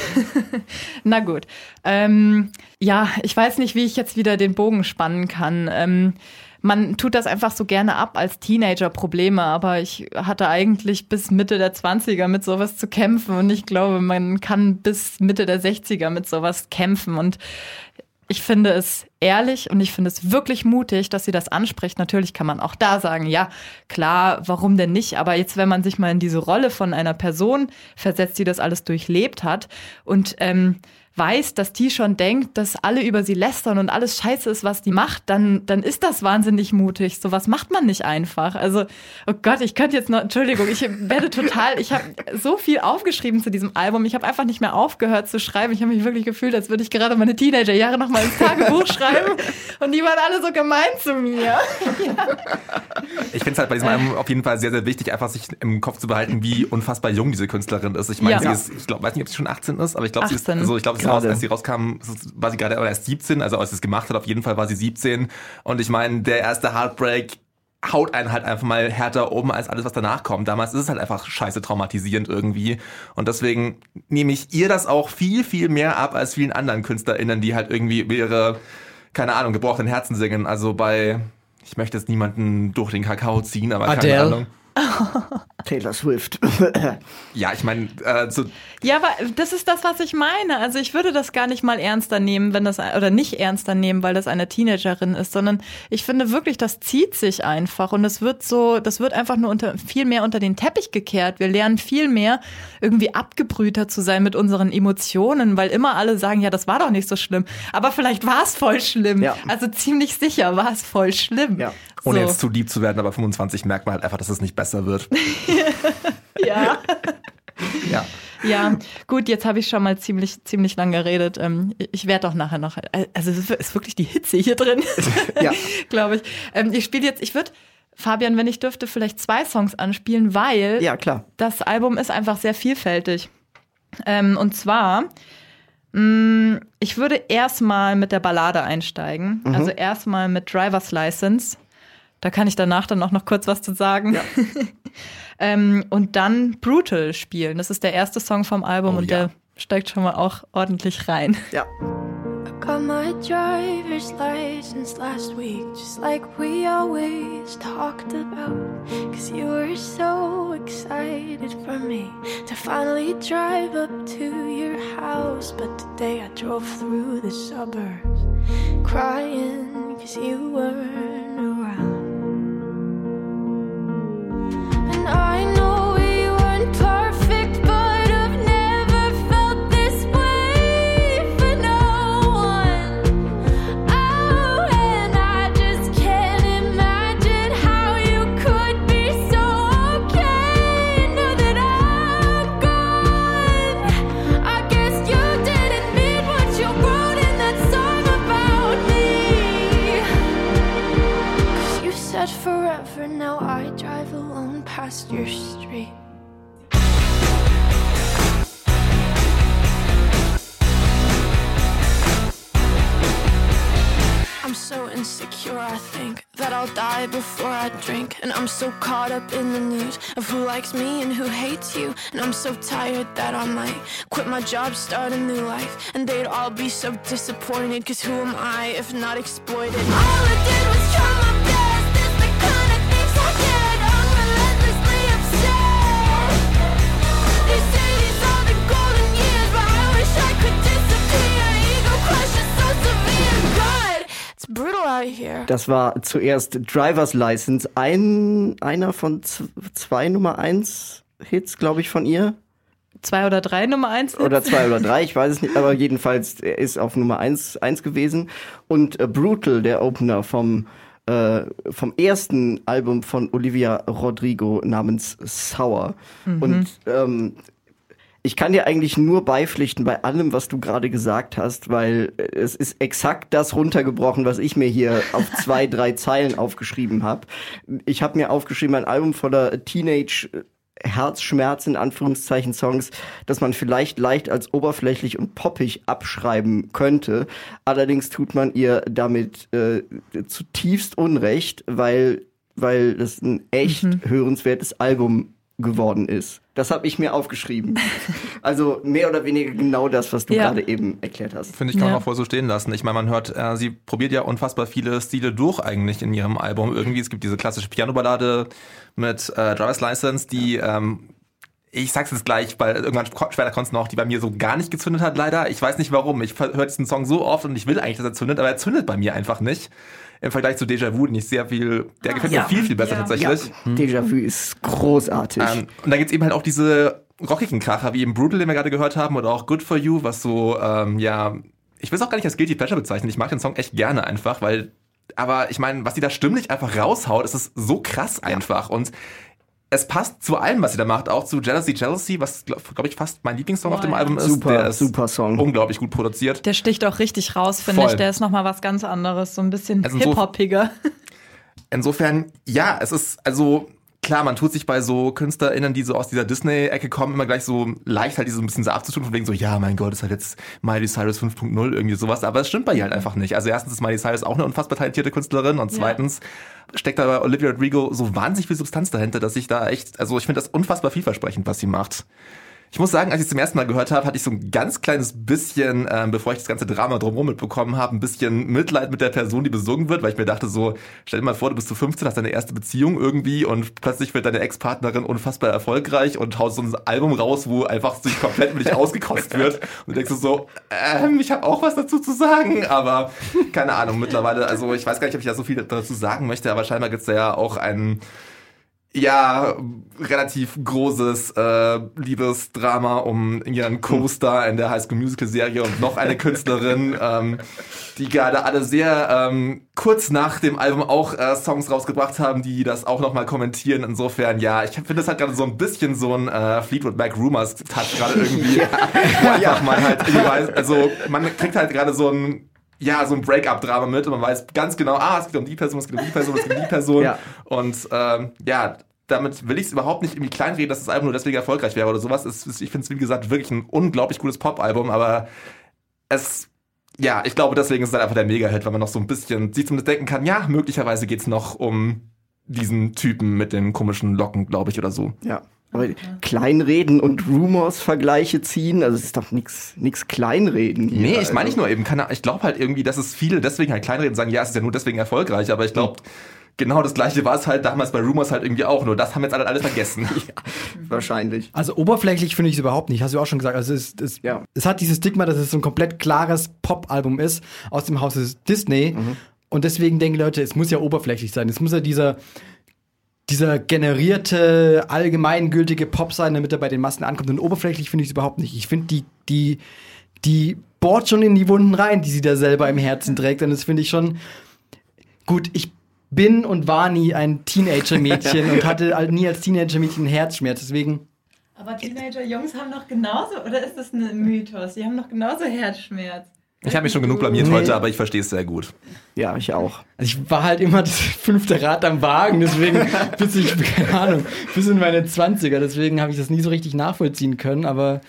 Na gut. Ähm, ja, ich weiß nicht, wie ich jetzt wieder den Bogen spannen kann. Ähm, man tut das einfach so gerne ab als Teenager Probleme, aber ich hatte eigentlich bis Mitte der 20er mit sowas zu kämpfen und ich glaube, man kann bis Mitte der 60er mit sowas kämpfen und ich finde es ehrlich und ich finde es wirklich mutig, dass sie das anspricht. Natürlich kann man auch da sagen, ja, klar, warum denn nicht? Aber jetzt, wenn man sich mal in diese Rolle von einer Person versetzt, die das alles durchlebt hat und ähm, weiß, dass die schon denkt, dass alle über sie lästern und alles scheiße ist, was die macht, dann, dann ist das wahnsinnig mutig. Sowas macht man nicht einfach. Also, oh Gott, ich könnte jetzt noch, Entschuldigung, ich werde total, ich habe so viel aufgeschrieben zu diesem Album. Ich habe einfach nicht mehr aufgehört zu schreiben. Ich habe mich wirklich gefühlt, als würde ich gerade meine Teenagerjahre noch mal ins Tagebuch schreiben. Und die waren alle so gemein zu mir. Ich finde es halt bei diesem Album auf jeden Fall sehr, sehr wichtig, einfach sich im Kopf zu behalten, wie unfassbar jung diese Künstlerin ist. Ich meine, Ja. sie ist, ich glaube, weiß nicht, ob sie schon 18 ist, aber ich glaube, sie ist, 18. also ich glaube. Raus, als sie rauskam, war sie gerade erst 17, also als sie es gemacht hat, auf jeden Fall war sie 17. Und ich meine, der erste Heartbreak haut einen halt einfach mal härter um als alles, was danach kommt. Damals ist es halt einfach scheiße traumatisierend irgendwie. Und deswegen nehme ich ihr das auch viel, viel mehr ab als vielen anderen KünstlerInnen, die halt irgendwie ihre, keine Ahnung, gebrochenen Herzen singen. Also bei, ich möchte jetzt niemanden durch den Kakao ziehen, aber keine Adele. Ahnung. Taylor Swift. Ja, ich meine, äh, so, Ja, aber das ist das, was ich meine. Also ich würde das gar nicht mal ernster nehmen, wenn das oder nicht ernster nehmen, weil das eine Teenagerin ist, sondern ich finde wirklich, das zieht sich einfach und es wird so, das wird einfach nur unter viel mehr unter den Teppich gekehrt. Wir lernen viel mehr irgendwie abgebrühter zu sein mit unseren Emotionen, weil immer alle sagen, ja, das war doch nicht so schlimm, aber vielleicht war es voll schlimm. Ja. Also ziemlich sicher war es voll schlimm. Ja. Ohne so. jetzt zu lieb zu werden, aber 25 merkt man halt einfach, dass es nicht besser wird. ja. Ja. Ja, gut, jetzt habe ich schon mal ziemlich, ziemlich lang geredet. Ähm, Ich werde doch nachher noch. Also es ist wirklich die Hitze hier drin, Ja. glaube ich. Ähm, Ich spiele jetzt, ich würde, Fabian, wenn ich dürfte, vielleicht zwei Songs anspielen, weil ja, klar. das Album ist einfach sehr vielfältig. Ähm, und zwar, mh, ich würde erstmal mit der Ballade einsteigen. Also erstmal mit Driver's License. Da kann ich danach dann auch noch kurz was zu sagen. ähm, und dann Brutal spielen. Das ist der erste Song vom Album Oh und ja. der steigt schon mal auch ordentlich rein. Ja. Got my driver's license last week, just like we always talked about. Cause you were so excited for me to finally drive up to your house. But today I drove through the suburbs crying cause you weren't And I'm so tired that I might quit my job, start a new life. And they'd all be so disappointed, cause who am I if not exploited? All I did was try my best, it's the kind of things I get. I'm relentlessly upset. They say are the golden years, but I wish I could disappear. Ego crush is so severe. God, it's brutal out here. Das war zuerst Driver's License, ein, einer von zwei Nummer 1 Hits, glaube ich, von ihr. Zwei oder drei Nummer eins. Oder zwei oder drei, ich weiß es nicht, aber jedenfalls er ist auf Nummer 1, eins gewesen. Und äh, Brutal, der Opener vom, äh, vom ersten Album von Olivia Rodrigo namens Sour. Und ähm, ich kann dir eigentlich nur beipflichten bei allem, was du gerade gesagt hast, weil äh, es ist exakt das runtergebrochen, was ich mir hier auf zwei, drei Zeilen aufgeschrieben habe. Ich habe mir aufgeschrieben, ein Album voller Teenage Herzschmerz in Anführungszeichen Songs, dass man vielleicht leicht als oberflächlich und poppig abschreiben könnte. Allerdings tut man ihr damit äh, zutiefst Unrecht, weil weil das ein echt hörenswertes Album geworden ist. Das habe ich mir aufgeschrieben. Also mehr oder weniger genau das, was du Ja. gerade eben erklärt hast. Finde ich, kann man Ja. auch voll so stehen lassen. Ich meine, man hört, äh, sie probiert ja unfassbar viele Stile durch eigentlich in ihrem Album. Irgendwie, es gibt diese klassische Piano-Ballade mit äh, Driver's License, die, ähm, ich sag's jetzt gleich, weil irgendwann später kommt noch, die bei mir so gar nicht gezündet hat, leider. Ich weiß nicht warum. Ich höre diesen Song so oft und ich will eigentlich, dass er zündet, aber er zündet bei mir einfach nicht. Im Vergleich zu Déjà Vu, den ich sehr viel, der gefällt ja. mir viel, viel besser Ja. tatsächlich. Ja, Déjà-vu ist großartig. Ähm, und da gibt's eben halt auch diese rockigen Kracher, wie eben Brutal, den wir gerade gehört haben, oder auch Good For You, was so, ähm, ja, ich will es auch gar nicht als Guilty Pleasure bezeichnen. Ich mag den Song echt gerne einfach, weil, aber ich meine, was die da stimmlich einfach raushaut, ist es so krass einfach. Und es passt zu allem, was sie da macht, auch zu Jealousy, Jealousy, was, glaube glaub ich, fast mein Lieblingssong auf dem ja. Album ist. Super, der ist super Song. unglaublich gut produziert. Der sticht auch richtig raus, finde ich. Der ist nochmal was ganz anderes, so ein bisschen Also so- hip-hoppiger. Insofern, ja, es ist, also klar, man tut sich bei so KünstlerInnen, die so aus dieser Disney-Ecke kommen, immer gleich so leicht halt die so ein bisschen so abzutun, von wegen so, ja, mein Gott, ist halt jetzt Miley Cyrus 5.0 irgendwie sowas, aber es stimmt bei ihr halt einfach nicht. Also erstens ist Miley Cyrus auch eine unfassbar talentierte Künstlerin und Ja. Steckt da bei Olivia Rodrigo so wahnsinnig viel Substanz dahinter, dass ich da echt, also ich finde das unfassbar vielversprechend, was sie macht. Ich muss sagen, als ich es zum ersten Mal gehört habe, hatte ich so ein ganz kleines bisschen, ähm, bevor ich das ganze Drama drumherum mitbekommen habe, ein bisschen Mitleid mit der Person, die besungen wird, weil ich mir dachte so, stell dir mal vor, du bist so 15, hast deine erste Beziehung irgendwie und plötzlich wird deine Ex-Partnerin unfassbar erfolgreich und haut so ein Album raus, wo einfach sich komplett mit dich ausgekotzt wird. Und du denkst so, ähm, ich habe auch was dazu zu sagen, aber keine Ahnung, mittlerweile, also ich weiß gar nicht, ob ich da so viel dazu sagen möchte, aber scheinbar gibt's da ja auch einen ja, relativ großes äh, Liebesdrama um ihren Co-Star in der High School Musical Serie und noch eine Künstlerin, ähm, die gerade alle sehr ähm, kurz nach dem Album auch äh, Songs rausgebracht haben, die das auch nochmal kommentieren. Insofern, ja, ich finde das halt gerade so ein bisschen so ein äh, Fleetwood Mac Rumors Touch gerade irgendwie. Wo einfach man halt weiß, also man kriegt halt gerade so ein ja, so ein Break-up-Drama mit und man weiß ganz genau, ah, es geht um die Person, es geht um die Person, es geht um die Person. Ja. Und ähm, ja, damit will ich es überhaupt nicht irgendwie kleinreden, dass das Album nur deswegen erfolgreich wäre oder sowas. Es, ich finde es, wie gesagt, wirklich ein unglaublich gutes Pop-Album, aber es, ja, ich glaube, deswegen ist es halt einfach der Mega-Hit, weil man noch so ein bisschen sich zumindest denken kann, ja, möglicherweise geht's noch um diesen Typen mit den komischen Locken, glaube ich, oder so. Ja. Aber Kleinreden und Rumors-Vergleiche ziehen, also es ist doch nichts nix Kleinreden hier. Nee, ich meine also. nicht nur eben, keine, ich glaube halt irgendwie, dass es viele deswegen halt kleinreden sagen, ja, es ist ja nur deswegen erfolgreich, aber ich glaube, genau das gleiche war es halt damals bei Rumors halt irgendwie auch, nur das haben jetzt alle, alle vergessen. Wahrscheinlich. Also oberflächlich finde ich es überhaupt nicht, hast du auch schon gesagt. Also es, es, Ja. es hat dieses Stigma, dass es so ein komplett klares Pop-Album ist aus dem Hause Disney. Mhm. Und deswegen denken Leute, es muss ja oberflächlich sein. Es muss ja dieser, dieser generierte, allgemeingültige Pop sein, damit er bei den Massen ankommt. Und oberflächlich finde ich es überhaupt nicht. Ich finde, die, die, die bohrt schon in die Wunden rein, die sie da selber im Herzen trägt. Und das finde ich schon gut. Ich bin und war nie ein Teenager-Mädchen und hatte halt nie als Teenager-Mädchen Herzschmerz. Deswegen Aber Teenager-Jungs haben doch genauso, oder ist das ein Mythos? Die haben doch genauso Herzschmerz. Ich habe mich schon genug blamiert Nee. heute, aber ich verstehe es sehr gut. Ja, ich auch. Also ich war halt immer das fünfte Rad am Wagen, deswegen bis ich, keine Ahnung, bis in meine 20er, deswegen habe ich das nie so richtig nachvollziehen können, aber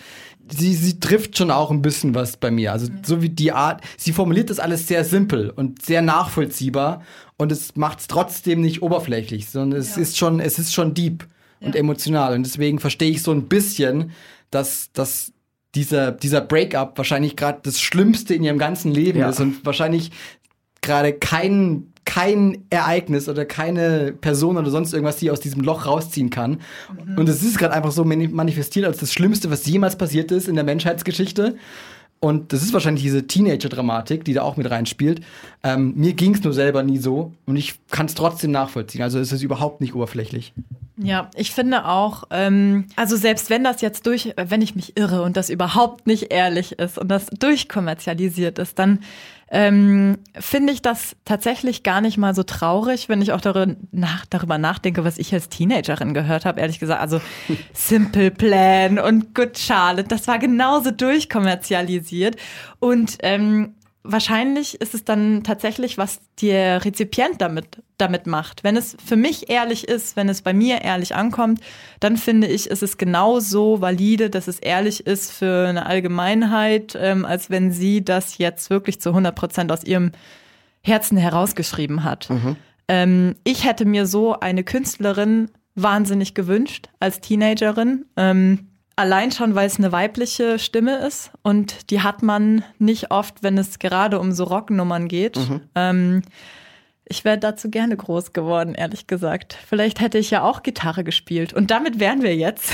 sie, sie trifft schon auch ein bisschen was bei mir. Also so wie die Art, sie formuliert das alles sehr simpel und sehr nachvollziehbar und es macht es trotzdem nicht oberflächlich, sondern es ist schon, es ist schon deep und emotional und deswegen verstehe ich so ein bisschen, dass, dass dieser, dieser Breakup wahrscheinlich gerade das Schlimmste in ihrem ganzen Leben Ja. ist und wahrscheinlich gerade kein, kein Ereignis oder keine Person oder sonst irgendwas, die aus diesem Loch rausziehen kann. Und es ist gerade einfach so mani- manifestiert als das Schlimmste, was jemals passiert ist in der Menschheitsgeschichte. Und das ist wahrscheinlich diese Teenager-Dramatik, die da auch mit reinspielt. Ähm, mir ging es nur selber nie so und ich kann es trotzdem nachvollziehen. Also es ist überhaupt nicht oberflächlich. Ja, ich finde auch, ähm, also selbst wenn das jetzt durch, wenn ich mich irre und das überhaupt nicht ehrlich ist und das durchkommerzialisiert ist, dann ähm, finde ich das tatsächlich gar nicht mal so traurig, wenn ich auch darüber, nach, darüber nachdenke, was ich als Teenagerin gehört habe, ehrlich gesagt. Also Simple Plan und Good Charlotte, das war genauso durchkommerzialisiert. Und ähm, wahrscheinlich ist es dann tatsächlich, was der Rezipient damit, damit macht. Wenn es für mich ehrlich ist, wenn es bei mir ehrlich ankommt, dann finde ich, ist es genauso valide, dass es ehrlich ist für eine Allgemeinheit, ähm, als wenn sie das jetzt wirklich zu 100 Prozent aus ihrem Herzen herausgeschrieben hat. Ähm, ich hätte mir so eine Künstlerin wahnsinnig gewünscht als Teenagerin. Ähm, allein schon, weil es eine weibliche Stimme ist und die hat man nicht oft, wenn es gerade um so Rocknummern geht. Ähm, ich wäre dazu gerne groß geworden, ehrlich gesagt. Vielleicht hätte ich ja auch Gitarre gespielt. Und damit wären wir jetzt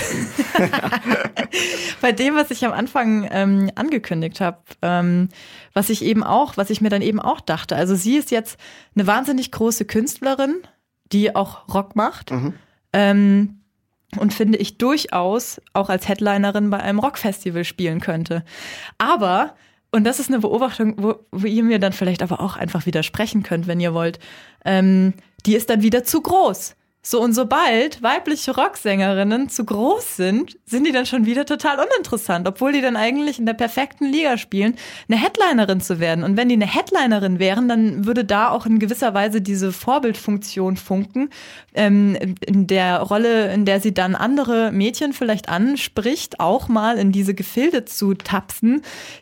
bei dem, was ich am Anfang ähm, angekündigt habe. Ähm, was ich eben auch, was ich mir dann eben auch dachte. Also sie ist jetzt eine wahnsinnig große Künstlerin, die auch Rock macht. Ähm, und finde ich durchaus auch als Headlinerin bei einem Rockfestival spielen könnte. Aber, und das ist eine Beobachtung, wo, wo ihr mir dann vielleicht aber auch einfach widersprechen könnt, wenn ihr wollt, ähm, die ist dann wieder zu groß. So und sobald weibliche Rocksängerinnen zu groß sind, sind die dann schon wieder total uninteressant, obwohl die dann eigentlich in der perfekten Liga spielen, eine Headlinerin zu werden. Und wenn die eine Headlinerin wären, dann würde da auch in gewisser Weise diese Vorbildfunktion funken, ähm, in der Rolle, in der sie dann andere Mädchen vielleicht anspricht, auch mal in diese Gefilde zu tapsen,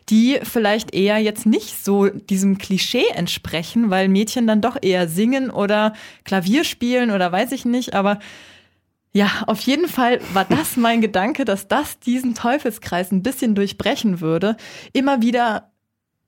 die vielleicht eher jetzt nicht so diesem Klischee entsprechen, weil Mädchen dann doch eher singen oder Klavier spielen oder weiß ich nicht, aber ja, auf jeden Fall war das mein Gedanke, dass das diesen Teufelskreis ein bisschen durchbrechen würde, immer wieder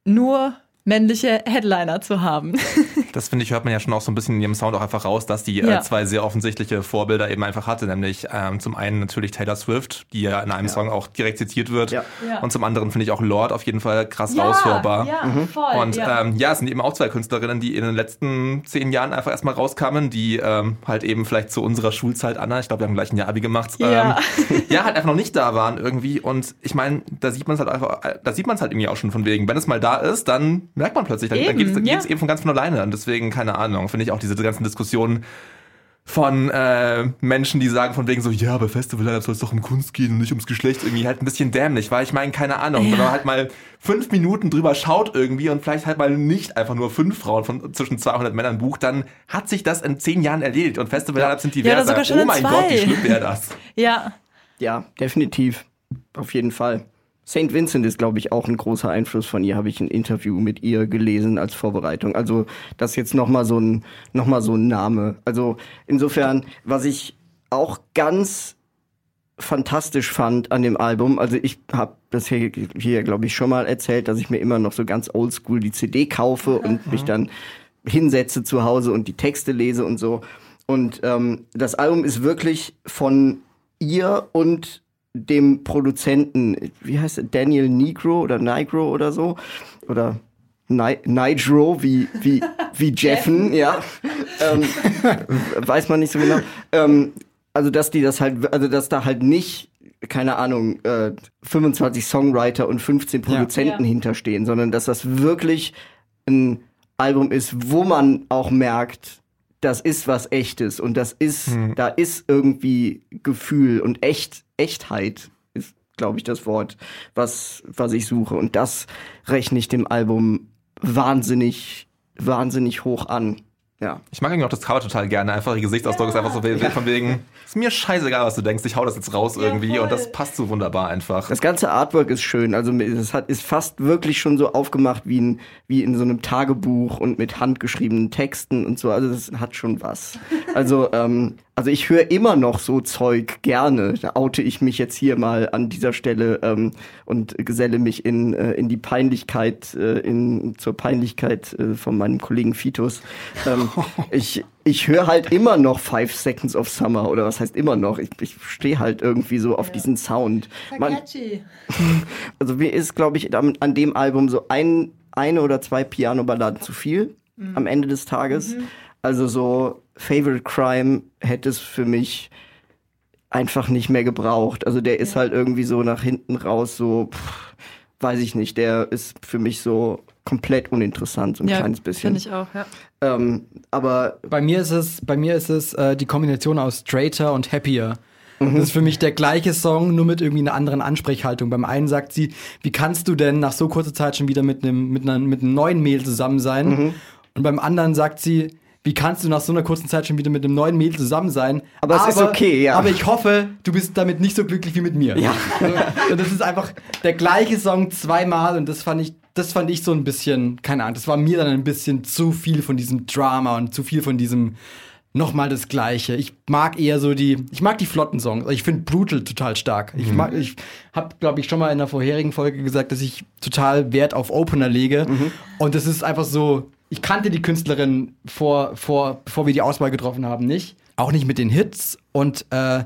nur männliche Headliner zu haben. Das finde ich, hört man ja schon auch so ein bisschen in ihrem Sound auch einfach raus, dass die Ja. äh, zwei sehr offensichtliche Vorbilder eben einfach hatte, nämlich ähm, zum einen natürlich Taylor Swift, die ja in einem Song auch direkt zitiert wird, Ja. Ja. und zum anderen finde ich auch Lord auf jeden Fall krass raushörbar. ja, voll. Und ja. ähm, ja, es sind eben auch zwei Künstlerinnen, die in den letzten zehn Jahren einfach erstmal rauskamen, die ähm, halt eben vielleicht zu unserer Schulzeit, Anna, ich glaube, wir haben gleich ein Jahr Abi gemacht, Ja. ähm, ja, halt einfach noch nicht da waren irgendwie. Und ich meine, da sieht man es halt einfach, da sieht man es halt irgendwie auch schon von wegen. Wenn es mal da ist, dann merkt man plötzlich, dann, dann geht es ja. eben von ganz von alleine. Und deswegen, keine Ahnung, finde ich auch diese ganzen Diskussionen von äh, Menschen, die sagen von wegen so, ja, bei Festival soll es doch um Kunst gehen und nicht ums Geschlecht, irgendwie halt ein bisschen dämlich, weil ich meine, keine Ahnung, wenn man halt mal fünf Minuten drüber schaut irgendwie und vielleicht halt mal nicht einfach nur fünf Frauen von zwischen 200 Männern bucht, dann hat sich das in zehn Jahren erledigt und Festival ja. sind Ja, diverser. schon oh in mein zwei. Gott, wie schlimm wäre das? ja. Ja, definitiv. Auf jeden Fall. St. Vincent ist, glaube ich, auch ein großer Einfluss von ihr, habe ich ein Interview mit ihr gelesen als Vorbereitung. Also das ist jetzt nochmal so ein, noch mal so ein Name. Also insofern, was ich auch ganz fantastisch fand an dem Album, also ich habe das hier, hier glaube ich, schon mal erzählt, dass ich mir immer noch so ganz oldschool die CD kaufe und mich dann hinsetze zu Hause und die Texte lese und so. Und ähm, das Album ist wirklich von ihr und dem Produzenten, wie heißt er, Daniel Negro oder Nigro oder so, oder Ni Nigro, wie, wie, wie Jeffen, ja. ähm, weiß man nicht so genau. Ähm, also, dass die das halt, also, dass da halt nicht, keine Ahnung, äh, 25 Songwriter und 15 Produzenten Ja. hinterstehen, sondern dass das wirklich ein Album ist, wo man auch merkt, das ist was echtes und das ist, da ist irgendwie Gefühl und echt, Echtheit ist, glaube ich, das Wort, was, was ich suche. Und das rechne ich dem Album wahnsinnig, wahnsinnig hoch an. Ja. Ich mag irgendwie auch das Cover total gerne. Einfach ihr Gesichtsausdruck ist einfach so von wegen, ist mir scheißegal, was du denkst, ich hau das jetzt raus irgendwie voll. und das passt so wunderbar einfach. Das ganze Artwork ist schön. Also es hat, ist fast wirklich schon so aufgemacht wie, ein, wie in so einem Tagebuch und mit handgeschriebenen Texten und so. Also das hat schon was. Also, ähm, also ich höre immer noch so Zeug gerne. Da oute ich mich jetzt hier mal an dieser Stelle ähm, und geselle mich in, äh, in die Peinlichkeit, äh, in, zur Peinlichkeit äh, von meinem Kollegen Fitus. Ähm, ich ich höre halt immer noch Five Seconds of Summer oder was heißt immer noch? Ich, ich stehe halt irgendwie so auf diesen Sound. Man, also mir ist, glaube ich, an dem Album so ein, eine oder zwei Piano-Balladen zu viel am Ende des Tages. Also so Favorite Crime hätte es für mich einfach nicht mehr gebraucht. Also der ist halt irgendwie so nach hinten raus, so, pff, weiß ich nicht, der ist für mich so komplett uninteressant, so ein ja, kleines bisschen. Finde ich auch, ja. Ähm, aber Bei mir ist es, bei mir ist es äh, die Kombination aus Straighter und Happier. Das ist für mich der gleiche Song, nur mit irgendwie einer anderen Ansprechhaltung. Beim einen sagt sie, wie kannst du denn nach so kurzer Zeit schon wieder mit einem, mit einer, mit einem neuen Mehl zusammen sein? Mhm. Und beim anderen sagt sie, wie kannst du nach so einer kurzen Zeit schon wieder mit einem neuen Mädel zusammen sein? Aber es ist okay, ja. Aber ich hoffe, du bist damit nicht so glücklich wie mit mir. Ja. Und das ist einfach der gleiche Song zweimal und das fand ich, das fand ich so ein bisschen, keine Ahnung, das war mir dann ein bisschen zu viel von diesem Drama und zu viel von diesem nochmal das Gleiche. Ich mag eher so die, ich mag die flotten Songs. Ich finde Brutal total stark. Ich mag, ich habe, glaube ich, schon mal in der vorherigen Folge gesagt, dass ich total Wert auf Opener lege. Und das ist einfach so, ich kannte die Künstlerin vor, vor, bevor wir die Auswahl getroffen haben, nicht. Auch nicht mit den Hits und äh,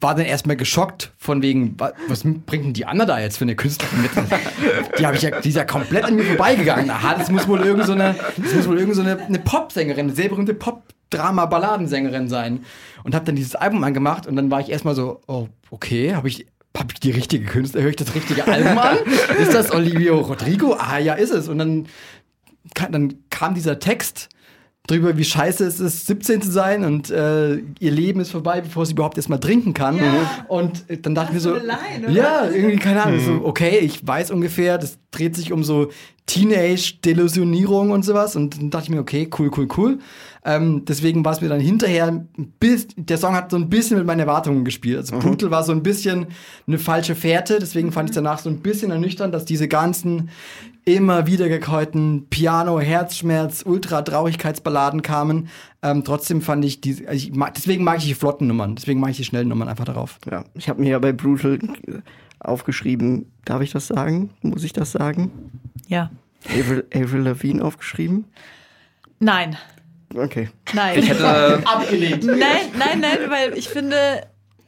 war dann erstmal geschockt von wegen, wa- was bringt denn die Anna da jetzt für eine Künstlerin mit? Die, ich ja, die ist ja komplett an mir vorbeigegangen. Aha, das muss wohl irgend so irgend so eine, eine Popsängerin, eine sehr berühmte Pop-Drama-Balladensängerin sein. Und habe dann dieses Album angemacht und dann war ich erstmal so, oh, okay, habe ich, hab ich die richtige Künstlerin, höre ich das richtige Album an? Ist das Olivio Rodrigo? Ah, ja, ist es. Und dann, dann kam dieser Text drüber, wie scheiße es ist, 17 zu sein und äh, ihr Leben ist vorbei, bevor sie überhaupt erst mal trinken kann. Und äh, dann dachte ich mir so, ja, irgendwie keine Ahnung, so, okay, ich weiß ungefähr, das dreht sich um so Teenage-Delusionierung und sowas. Und dann dachte ich mir, okay, cool, cool, cool. Ähm, deswegen war es mir dann hinterher, ein bis, der Song hat so ein bisschen mit meinen Erwartungen gespielt. Also Brutal war so ein bisschen eine falsche Fährte, deswegen fand ich danach so ein bisschen ernüchternd, dass diese ganzen immer wieder gekäuten Piano, Herzschmerz, Ultra-Traurigkeitsballaden kamen. Ähm, trotzdem fand ich die, also ich mag, deswegen mag ich die flotten Nummern, deswegen mag ich die schnellen Nummern einfach darauf. Ja, ich habe mir ja bei Brutal aufgeschrieben, darf ich das sagen? Muss ich das sagen? Ja. Avril, Avril Lavigne aufgeschrieben? Nein. Okay. Nein. Ich hätte, Abgelehnt. nein, nein, nein, weil ich finde,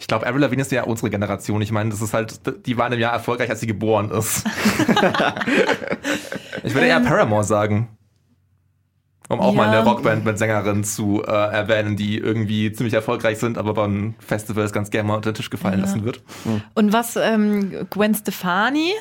ich glaube, Avril Lavigne ist ja unsere Generation. Ich meine, das ist halt, die war in einem Jahr erfolgreich, als sie geboren ist. ich würde eher Paramore sagen. Um auch mal Ja. eine Rockband mit Sängerinnen zu äh, erwähnen, die irgendwie ziemlich erfolgreich sind, aber beim Festivals ganz gerne mal unter den Tisch gefallen lassen wird. und was, ähm, Gwen Stefani?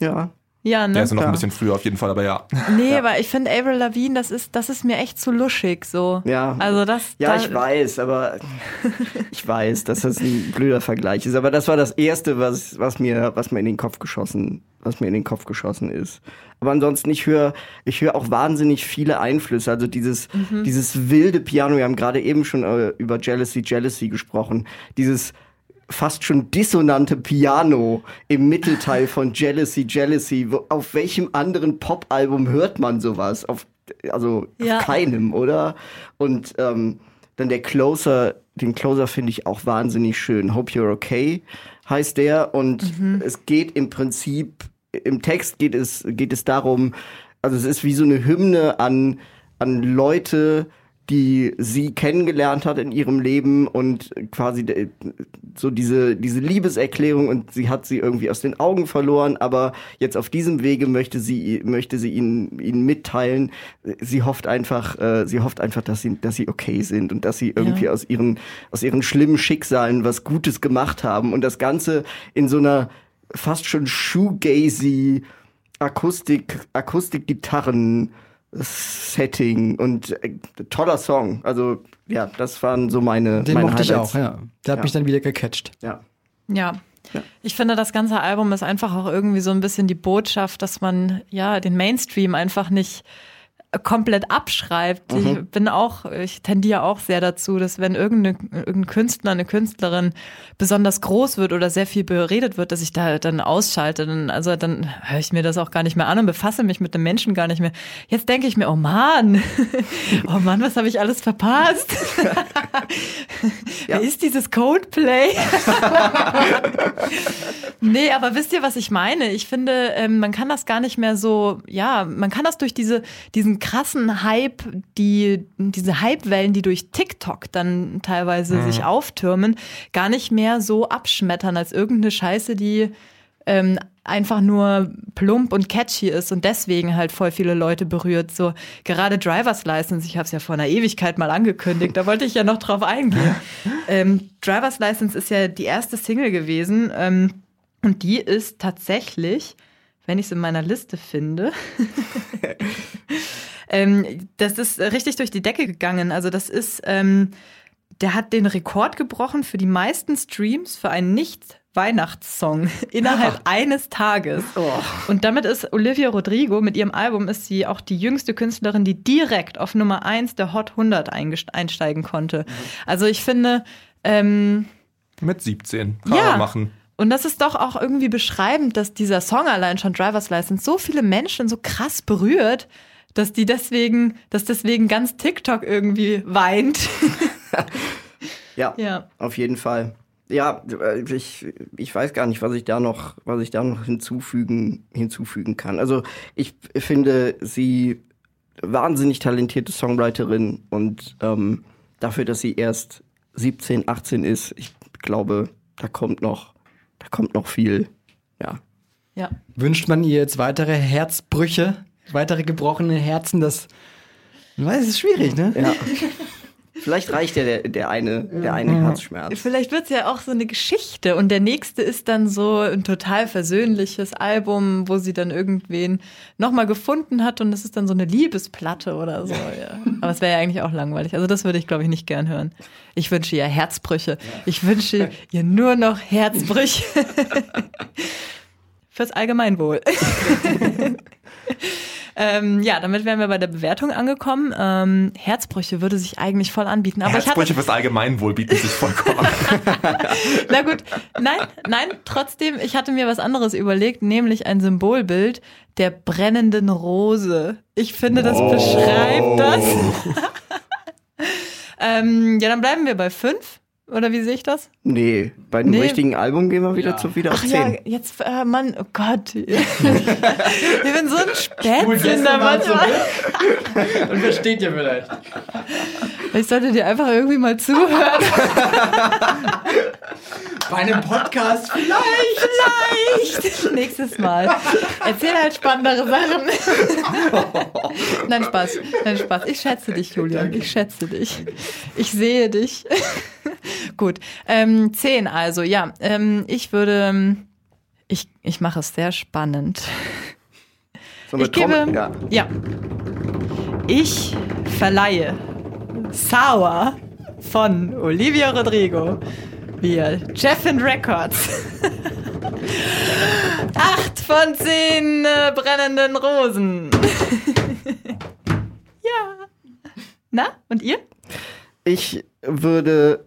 Ja. Ja, ne? Der ist ja noch Ja. ein bisschen früher auf jeden Fall, aber ja. Nee, aber ich finde Avril Lavigne, das ist, das ist mir echt zu luschig, so. Ja. Also das. Ja, da, ich weiß, aber ich weiß, dass das ein blöder Vergleich ist. Aber das war das Erste, was, was mir, was mir in den Kopf geschossen, was mir in den Kopf geschossen ist. Aber ansonsten, ich höre, ich höre auch wahnsinnig viele Einflüsse. Also dieses, dieses wilde Piano. Wir haben gerade eben schon äh, über Jealousy, Jealousy gesprochen. Dieses fast schon dissonante Piano im Mittelteil von Jealousy, Jealousy. Auf welchem anderen Popalbum hört man sowas? Auf, also Ja. auf keinem, oder? Und ähm, dann der Closer, den Closer finde ich auch wahnsinnig schön. Hope You're Okay heißt der. Und es geht im Prinzip, im Text geht es, geht es darum, also es ist wie so eine Hymne an, an Leute, die sie kennengelernt hat in ihrem Leben und quasi so diese, diese Liebeserklärung und sie hat sie irgendwie aus den Augen verloren, aber jetzt auf diesem Wege möchte sie, möchte sie ihnen, ihnen mitteilen. Sie hofft einfach, äh, sie hofft einfach, dass sie, dass sie okay sind und dass sie irgendwie Ja. aus ihren, aus ihren schlimmen Schicksalen was Gutes gemacht haben und das Ganze in so einer fast schon shoegazy Akustik, Akustikgitarren Setting und äh, toller Song. Also ja, das waren so meine Den meine mochte ich Highlights. auch, ja. Der hat Ja. mich dann wieder gecatcht. Ja. Ja. Ich finde, das ganze Album ist einfach auch irgendwie so ein bisschen die Botschaft, dass man ja den Mainstream einfach nicht komplett abschreibt. Ich bin auch, ich tendiere auch sehr dazu, dass wenn irgendeine, irgendein Künstler, eine Künstlerin besonders groß wird oder sehr viel beredet wird, dass ich da dann ausschalte. Dann, also dann höre ich mir das auch gar nicht mehr an und befasse mich mit dem Menschen gar nicht mehr. Jetzt denke ich mir, oh Mann, oh Mann, was habe ich alles verpasst? Wer ist dieses Codeplay? Nee, aber wisst ihr, was ich meine? Ich finde, ähm, man kann das gar nicht mehr so, ja, man kann das durch diese, diesen krassen Hype, die, diese Hypewellen, die durch TikTok dann teilweise sich auftürmen, gar nicht mehr so abschmettern als irgendeine Scheiße, die ähm, einfach nur plump und catchy ist und deswegen halt voll viele Leute berührt. So gerade Driver's License, ich habe es ja vor einer Ewigkeit mal angekündigt, da wollte ich ja noch drauf eingehen. ähm, Driver's License ist ja die erste Single gewesen ähm, und die ist tatsächlich, wenn ich es in meiner Liste finde, ähm, das ist richtig durch die Decke gegangen. Also das ist ähm, der hat den Rekord gebrochen für die meisten Streams für einen Nicht-Weihnachtssong innerhalb eines Tages. Und damit ist Olivia Rodrigo mit ihrem Album ist sie auch die jüngste Künstlerin, die direkt auf Nummer 1 der Hot 100 eingest- einsteigen konnte. Also ich finde, ähm, Mit 17. Kann Ja. man machen. und das ist doch auch irgendwie beschreibend, dass dieser Song allein schon Driver's License so viele Menschen so krass berührt, dass die deswegen, dass deswegen ganz TikTok irgendwie weint. Ja, Ja. auf jeden Fall. Ja, äh, ich, ich weiß gar nicht, was ich da noch, was ich da noch hinzufügen, hinzufügen kann. Also ich finde sie wahnsinnig talentierte Songwriterin und ähm, dafür, dass sie erst 17, 18 ist, ich glaube, da kommt noch, da kommt noch viel. Ja. Ja. Wünscht man ihr jetzt weitere Herzbrüche, weitere gebrochene Herzen? Das, weiß, es ist schwierig, ne? ja. Vielleicht reicht ja der, der eine, der eine Herzschmerz. Vielleicht wird es ja auch so eine Geschichte und der nächste ist dann so ein total versöhnliches Album, wo sie dann irgendwen nochmal gefunden hat und es ist dann so eine Liebesplatte oder so. Ja. Aber es wäre ja eigentlich auch langweilig. Also das würde ich, glaube ich, nicht gern hören. Ich wünsche ihr Herzbrüche. Ich wünsche ihr nur noch Herzbrüche. Fürs Allgemeinwohl. ähm, ja, damit wären wir bei der Bewertung angekommen. Ähm, Herzbrüche würde sich eigentlich voll anbieten. Aber ich hatte, Herzbrüche fürs Allgemeinwohl bieten sich vollkommen an. na gut, nein, nein, trotzdem, ich hatte mir was anderes überlegt, nämlich ein Symbolbild der brennenden Rose. Ich finde, das beschreibt das. ähm, ja, dann bleiben wir bei fünf. Oder wie sehe ich das? Nee, bei dem Nee. richtigen Album gehen wir wieder Ja. zu wieder auf Ach ja, 10. jetzt, äh, Mann, oh Gott. ich bin so ein Spätzünder manchmal. Und versteht ihr vielleicht. Ich sollte dir einfach irgendwie mal zuhören. Bei einem Podcast vielleicht. Vielleicht. Nächstes Mal. Erzähl halt spannendere Sachen. Nein, Spaß. Nein, Spaß. Ich schätze dich, Julian. Ich schätze dich. Ich sehe dich. Gut. Ähm, zehn also, ja. Ähm, ich würde. ähm, Ich, ich mache es sehr spannend. So mit Ich gebe. Trommel- ja. Ja. Ich verleihe Sour von Olivia Rodrigo via Jeffin Records. Acht von zehn äh, brennenden Rosen. ja. Na, und ihr? Ich würde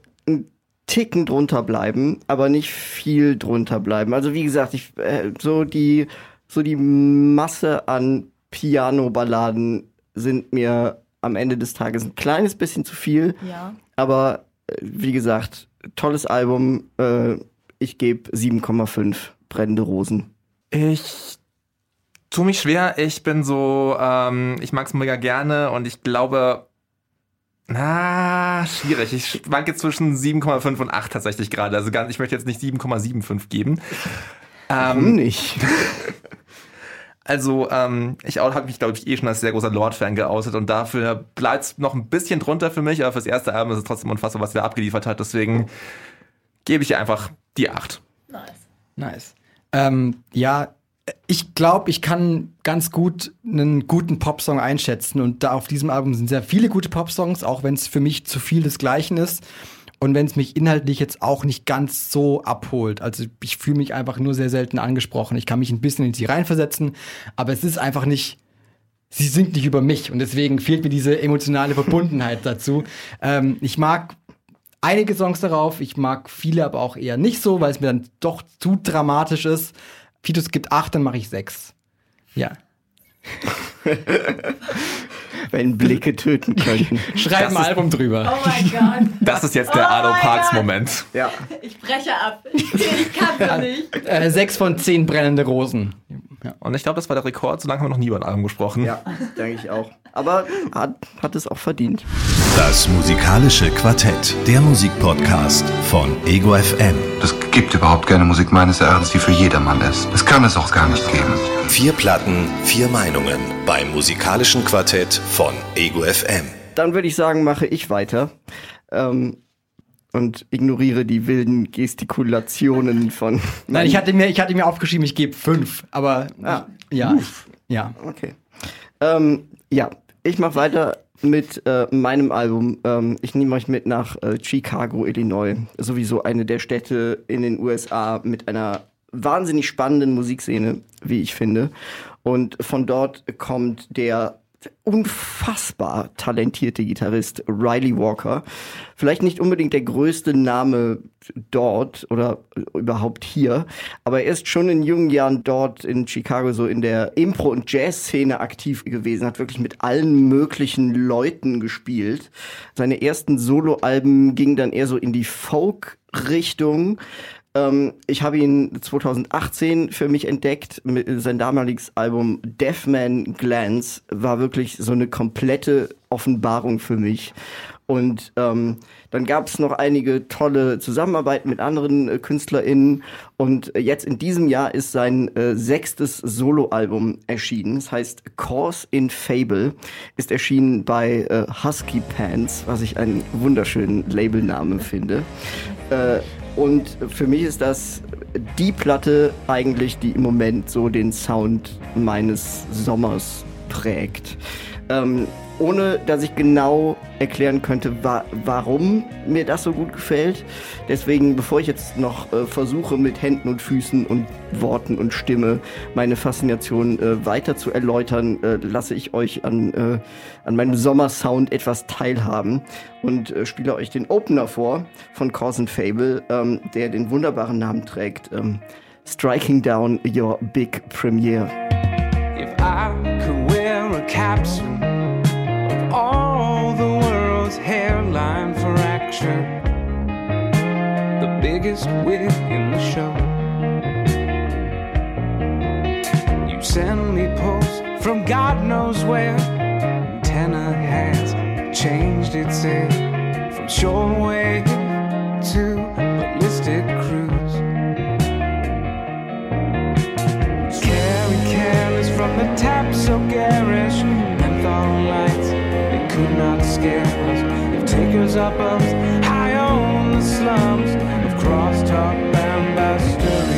Ticken drunter bleiben, aber nicht viel drunter bleiben. Also wie gesagt, ich äh, so die so die Masse an Piano-Balladen sind mir am Ende des Tages ein kleines bisschen zu viel. Ja. Aber äh, wie gesagt, tolles Album. Äh, ich gebe 7,5 brennende Rosen. Ich tu mich schwer. Ich bin so, ähm, ich mag's mega gerne und ich glaube, na, schwierig. Ich schwanke zwischen 7,5 und 8 tatsächlich gerade. Also ganz, ich möchte jetzt nicht 7,75 geben. Warum Ähm, nicht? also, ähm, ich habe mich, glaube ich, eh schon als sehr großer Lord-Fan geoutet und dafür bleibt's noch ein bisschen drunter für mich, aber fürs erste Album ist es trotzdem unfassbar, was er abgeliefert hat. Deswegen gebe ich ihr einfach die 8. Nice. Ähm, ja, ich glaube, ich kann ganz gut einen guten Popsong einschätzen. Und da auf diesem Album sind sehr viele gute Popsongs, auch wenn es für mich zu viel des Gleichen ist. Und wenn es mich inhaltlich jetzt auch nicht ganz so abholt. Also ich fühle mich einfach nur sehr selten angesprochen. Ich kann mich ein bisschen in sie reinversetzen, aber es ist einfach nicht. Sie singt nicht über mich und deswegen fehlt mir diese emotionale Verbundenheit dazu. Ähm, ich mag einige Songs darauf. Ich mag viele aber auch eher nicht so, weil es mir dann doch zu dramatisch ist. Titus gibt acht, dann mache ich sechs. Ja. Wenn Blicke töten könnten. Schreib ein Album drüber. Oh mein Gott. Das ist jetzt der Oh Arno Parks Gott. Moment. Ja. Ich breche ab. Ich kann so nicht. Äh, sechs von zehn brennende Rosen. Ja. Und ich glaube, das war der Rekord. So lange haben wir noch nie über ein Album gesprochen. Ja, denke ich auch. Aber hat, hat es auch verdient. Das musikalische Quartett, der Musikpodcast von Ego FM. Es gibt überhaupt keine Musik meines Erachtens, die für jedermann ist. Das kann es auch gar nicht geben. Vier Platten, vier Meinungen beim musikalischen Quartett von Ego FM. Dann würde ich sagen, mache ich weiter. Ähm, und ignoriere die wilden Gestikulationen von. Nein, ich hatte mir, ich hatte mir aufgeschrieben, ich gebe fünf, aber Ah. ja, ich, ja. Okay. Ähm, ja, ich mache weiter. mit äh, meinem Album. Ähm, ich nehme euch mit nach äh, Chicago, Illinois. Sowieso eine der Städte in den USA mit einer wahnsinnig spannenden Musikszene, wie ich finde. Und von dort kommt der unfassbar talentierte Gitarrist Riley Walker. Vielleicht nicht unbedingt der größte Name dort oder überhaupt hier, aber er ist schon in jungen Jahren dort in Chicago so in der Impro- und Jazz-Szene aktiv gewesen, hat wirklich mit allen möglichen Leuten gespielt. Seine ersten Soloalben gingen dann eher so in die Folk-Richtung. Ähm, ich habe ihn 2018 für mich entdeckt. Sein damaliges Album Deathman Glance war wirklich so eine komplette Offenbarung für mich. Und ähm, dann gab es noch einige tolle Zusammenarbeiten mit anderen äh, KünstlerInnen. Und äh, jetzt in diesem Jahr ist sein äh, sechstes Soloalbum erschienen. Es heißt Cause in Fable. Ist erschienen bei äh, Husky Pants, was ich einen wunderschönen Labelnamen finde. Äh, und für mich ist das die Platte eigentlich, die im Moment so den Sound meines Sommers prägt. Ähm, ohne dass ich genau erklären könnte, wa warum mir das so gut gefällt. Deswegen, bevor ich jetzt noch äh, versuche, mit Händen und Füßen und Worten und Stimme meine Faszination äh, weiter zu erläutern, äh, lasse ich euch an, äh, an meinem Sommersound etwas teilhaben und äh, spiele euch den Opener vor von Cause and Fable, ähm, der den wunderbaren Namen trägt. Ähm, Striking Down Your Big Premiere. If I could wear a capsule action, the biggest wig in the show. You send me posts from God knows where. Antenna has changed its air from shortwave to ballistic cruise. Carry careless from the tap so garish Menthol lights, they could not scare us Takers up us high on the slums Of crosstalk bambasteries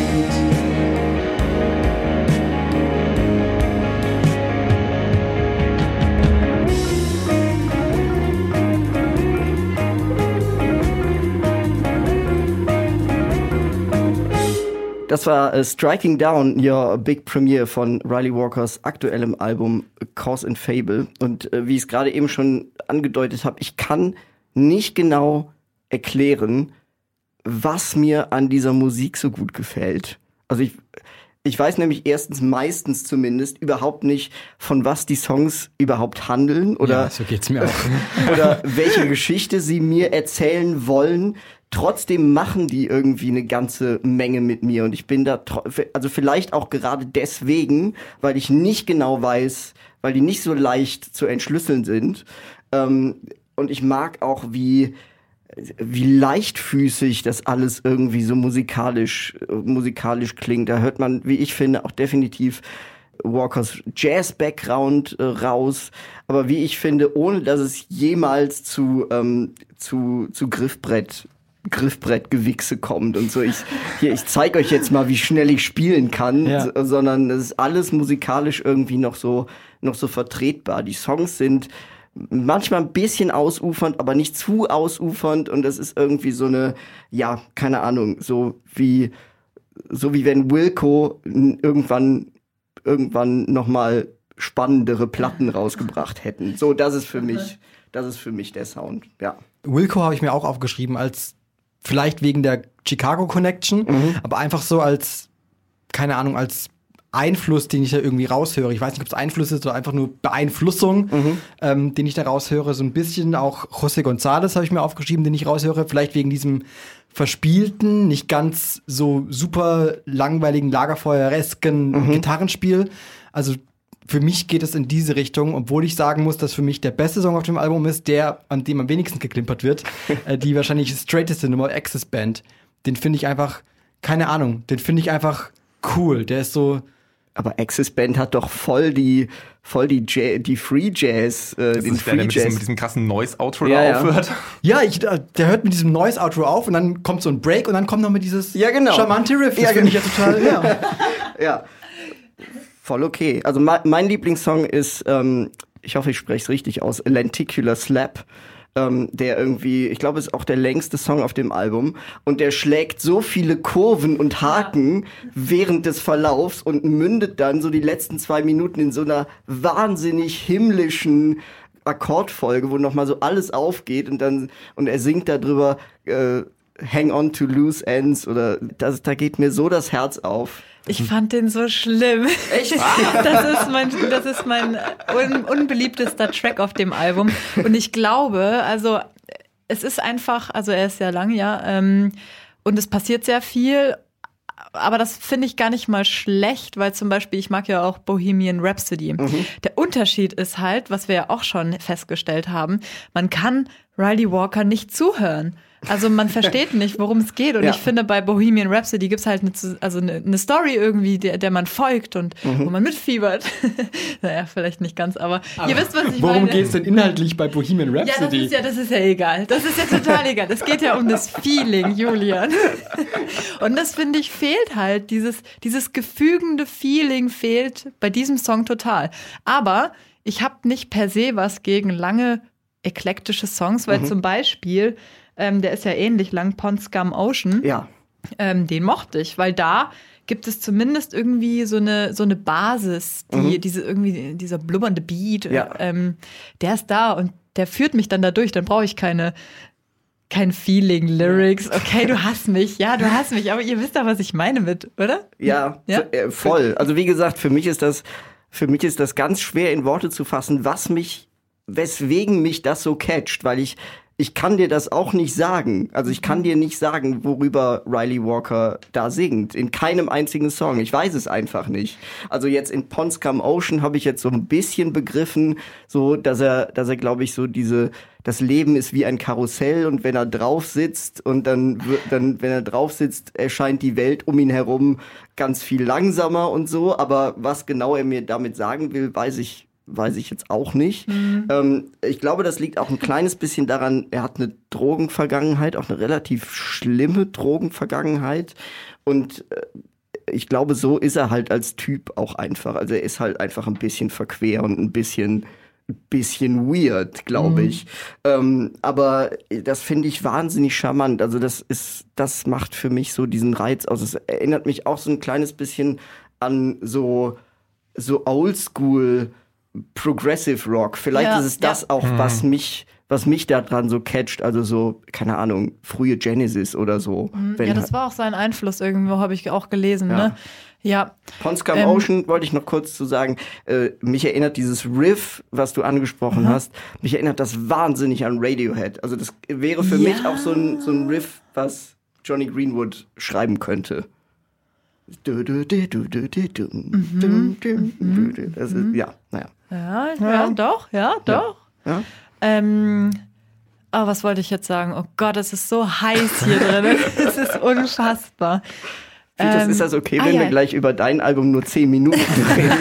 Das war äh, Striking Down, Your Big Premiere von Riley Walkers aktuellem Album Cause and Fable. Und äh, wie ich es gerade eben schon angedeutet habe, ich kann nicht genau erklären, was mir an dieser Musik so gut gefällt. Also ich, ich weiß nämlich erstens meistens zumindest überhaupt nicht, von was die Songs überhaupt handeln oder, Ja, so geht's mir auch. oder welche Geschichte sie mir erzählen wollen. Trotzdem machen die irgendwie eine ganze Menge mit mir und ich bin da, also vielleicht auch gerade deswegen, weil ich nicht genau weiß, weil die nicht so leicht zu entschlüsseln sind. Ähm, und ich mag auch, wie, wie leichtfüßig das alles irgendwie so musikalisch, musikalisch klingt. Da hört man, wie ich finde, auch definitiv Walkers Jazz-Background äh, raus, aber wie ich finde, ohne dass es jemals zu, ähm, zu, zu Griffbrett Griffbrettgewichse kommt und so. Ich, hier, ich zeige euch jetzt mal, wie schnell ich spielen kann, Ja. so, sondern es ist alles musikalisch irgendwie noch so, noch so vertretbar. Die Songs sind manchmal ein bisschen ausufernd, aber nicht zu ausufernd und es ist irgendwie so eine, ja, keine Ahnung, so wie, so wie wenn Wilco irgendwann, irgendwann nochmal spannendere Platten rausgebracht hätten. So, das ist für mich, das ist für mich der Sound, ja. Wilco habe ich mir auch aufgeschrieben als vielleicht wegen der Chicago Connection, Mhm. aber einfach so als keine Ahnung als Einfluss, den ich da irgendwie raushöre. Ich weiß nicht, ob es Einfluss ist oder einfach nur Beeinflussung, Mhm. ähm, den ich da raushöre. So ein bisschen auch José González habe ich mir aufgeschrieben, den ich raushöre. Vielleicht wegen diesem verspielten, nicht ganz so super langweiligen, lagerfeueresken Mhm. Gitarrenspiel. Also für mich geht es in diese Richtung, obwohl ich sagen muss, dass für mich der beste Song auf dem Album ist, der, an dem am wenigsten geklimpert wird, äh, die wahrscheinlich straighteste Nummer, Access Band. Den finde ich einfach, keine Ahnung, den finde ich einfach cool. Der ist so, Aber Axis Band hat doch voll die, voll die, Ja- die Free Jazz, äh, Das den ist der, der Free mit diesem, Jazz. mit diesem krassen Noise-Outro Ja, da ja. aufhört. ja, ich, äh, der hört mit diesem Noise-Outro auf und dann kommt so ein Break und dann kommt noch mit dieses Ja, genau. charmante Riff. Das Ja, finde ich ja genau. total, ja. ja. Voll okay. Also mein, mein Lieblingssong ist ähm, ich hoffe, ich spreche es richtig aus, Lenticular Slap. Ähm, der irgendwie, ich glaube, ist auch der längste Song auf dem Album. Und der schlägt so viele Kurven und Haken während des Verlaufs und mündet dann so die letzten zwei Minuten in so einer wahnsinnig himmlischen Akkordfolge, wo nochmal so alles aufgeht und dann, und er singt darüber, äh, Hang on to loose ends oder das, da geht mir so das Herz auf. Ich fand den so schlimm. Echt? Das ist mein, das ist mein un, unbeliebtester Track auf dem Album. Und ich glaube, also es ist einfach, also er ist sehr lang, ja, ähm, und es passiert sehr viel. Aber das finde ich gar nicht mal schlecht, weil zum Beispiel, ich mag ja auch Bohemian Rhapsody. Der Unterschied ist halt, was wir ja auch schon festgestellt haben, man kann Riley Walker nicht zuhören. Also man versteht nicht, worum es geht. Und Ja. ich finde, bei Bohemian Rhapsody gibt's halt eine, also eine, eine Story irgendwie, der, der man folgt und Mhm. wo man mitfiebert. naja, vielleicht nicht ganz, aber, ihr wisst, was ich Worum meine. geht's denn inhaltlich bei Bohemian Ja, das Rhapsody? ist ja, das ist ja egal. Das ist ja total egal. Es geht ja um das Feeling, Julian. Und das finde ich fehlt halt. Dieses, dieses gefügende Feeling fehlt bei diesem Song total. Aber ich habe nicht per se was gegen lange eklektische Songs, weil Mhm. zum Beispiel, ähm, der ist ja ähnlich lang, Pond Scum Ocean. Ja. Ähm, den mochte ich, weil da gibt es zumindest irgendwie so eine, so eine Basis, die, Mhm. diese irgendwie, dieser blubbernde Beat, Ja. ähm, der ist da und der führt mich dann da durch, dann brauche ich keine, kein Feeling, Lyrics. Okay, du hast mich, ja, du hast mich, aber ihr wisst doch, was ich meine mit, oder? Ja, Ja? äh, voll. Also wie gesagt, für mich ist das, für mich ist das ganz schwer in Worte zu fassen, was mich, weswegen mich das so catcht, weil ich, ich kann dir das auch nicht sagen. Also ich kann dir nicht sagen, worüber Riley Walker da singt. In keinem einzigen Song. Ich weiß es einfach nicht. Also jetzt in Pond Scum Ocean habe ich jetzt so ein bisschen begriffen, so, dass er, dass er, glaube ich, so diese, das Leben ist wie ein Karussell und wenn er drauf sitzt und dann, dann, wenn er drauf sitzt, erscheint die Welt um ihn herum ganz viel langsamer und so. Aber was genau er mir damit sagen will, weiß ich, weiß ich jetzt auch nicht. Ähm, ich glaube, das liegt auch ein kleines bisschen daran, er hat eine Drogenvergangenheit, auch eine relativ schlimme Drogenvergangenheit. Und äh, ich glaube, so ist er halt als Typ auch einfach. Also er ist halt einfach ein bisschen verquer und ein bisschen bisschen weird, glaube ich. Ähm, aber das finde ich wahnsinnig charmant. Also das ist, das macht für mich so diesen Reiz aus. Es erinnert mich auch so ein kleines bisschen an so, so Oldschool Progressive Rock. Vielleicht Ja, ist es das ja. auch, Hm. was mich, was mich daran so catcht. Also so, keine Ahnung, frühe Genesis oder so. Wenn Mhm. ja, das war auch sein Einfluss irgendwo, habe ich auch gelesen, Ja. ne? Ja. Pond Scum Ähm, Ocean wollte ich noch kurz zu sagen. Äh, mich erinnert dieses Riff, was du angesprochen Aha. hast, mich erinnert das wahnsinnig an Radiohead. Also das wäre für Ja. mich auch so ein, so ein Riff, was Johnny Greenwood schreiben könnte. Mhm. Das ist, ja, naja. Ja, ja, doch, ja, doch. Ja. Ähm, oh, was wollte ich jetzt sagen? Oh Gott, es ist so heiß hier drin. Es ist unfassbar. Fitas, Ähm, ist das okay, ah, wenn ja. wir gleich über dein Album nur 10 Minuten reden?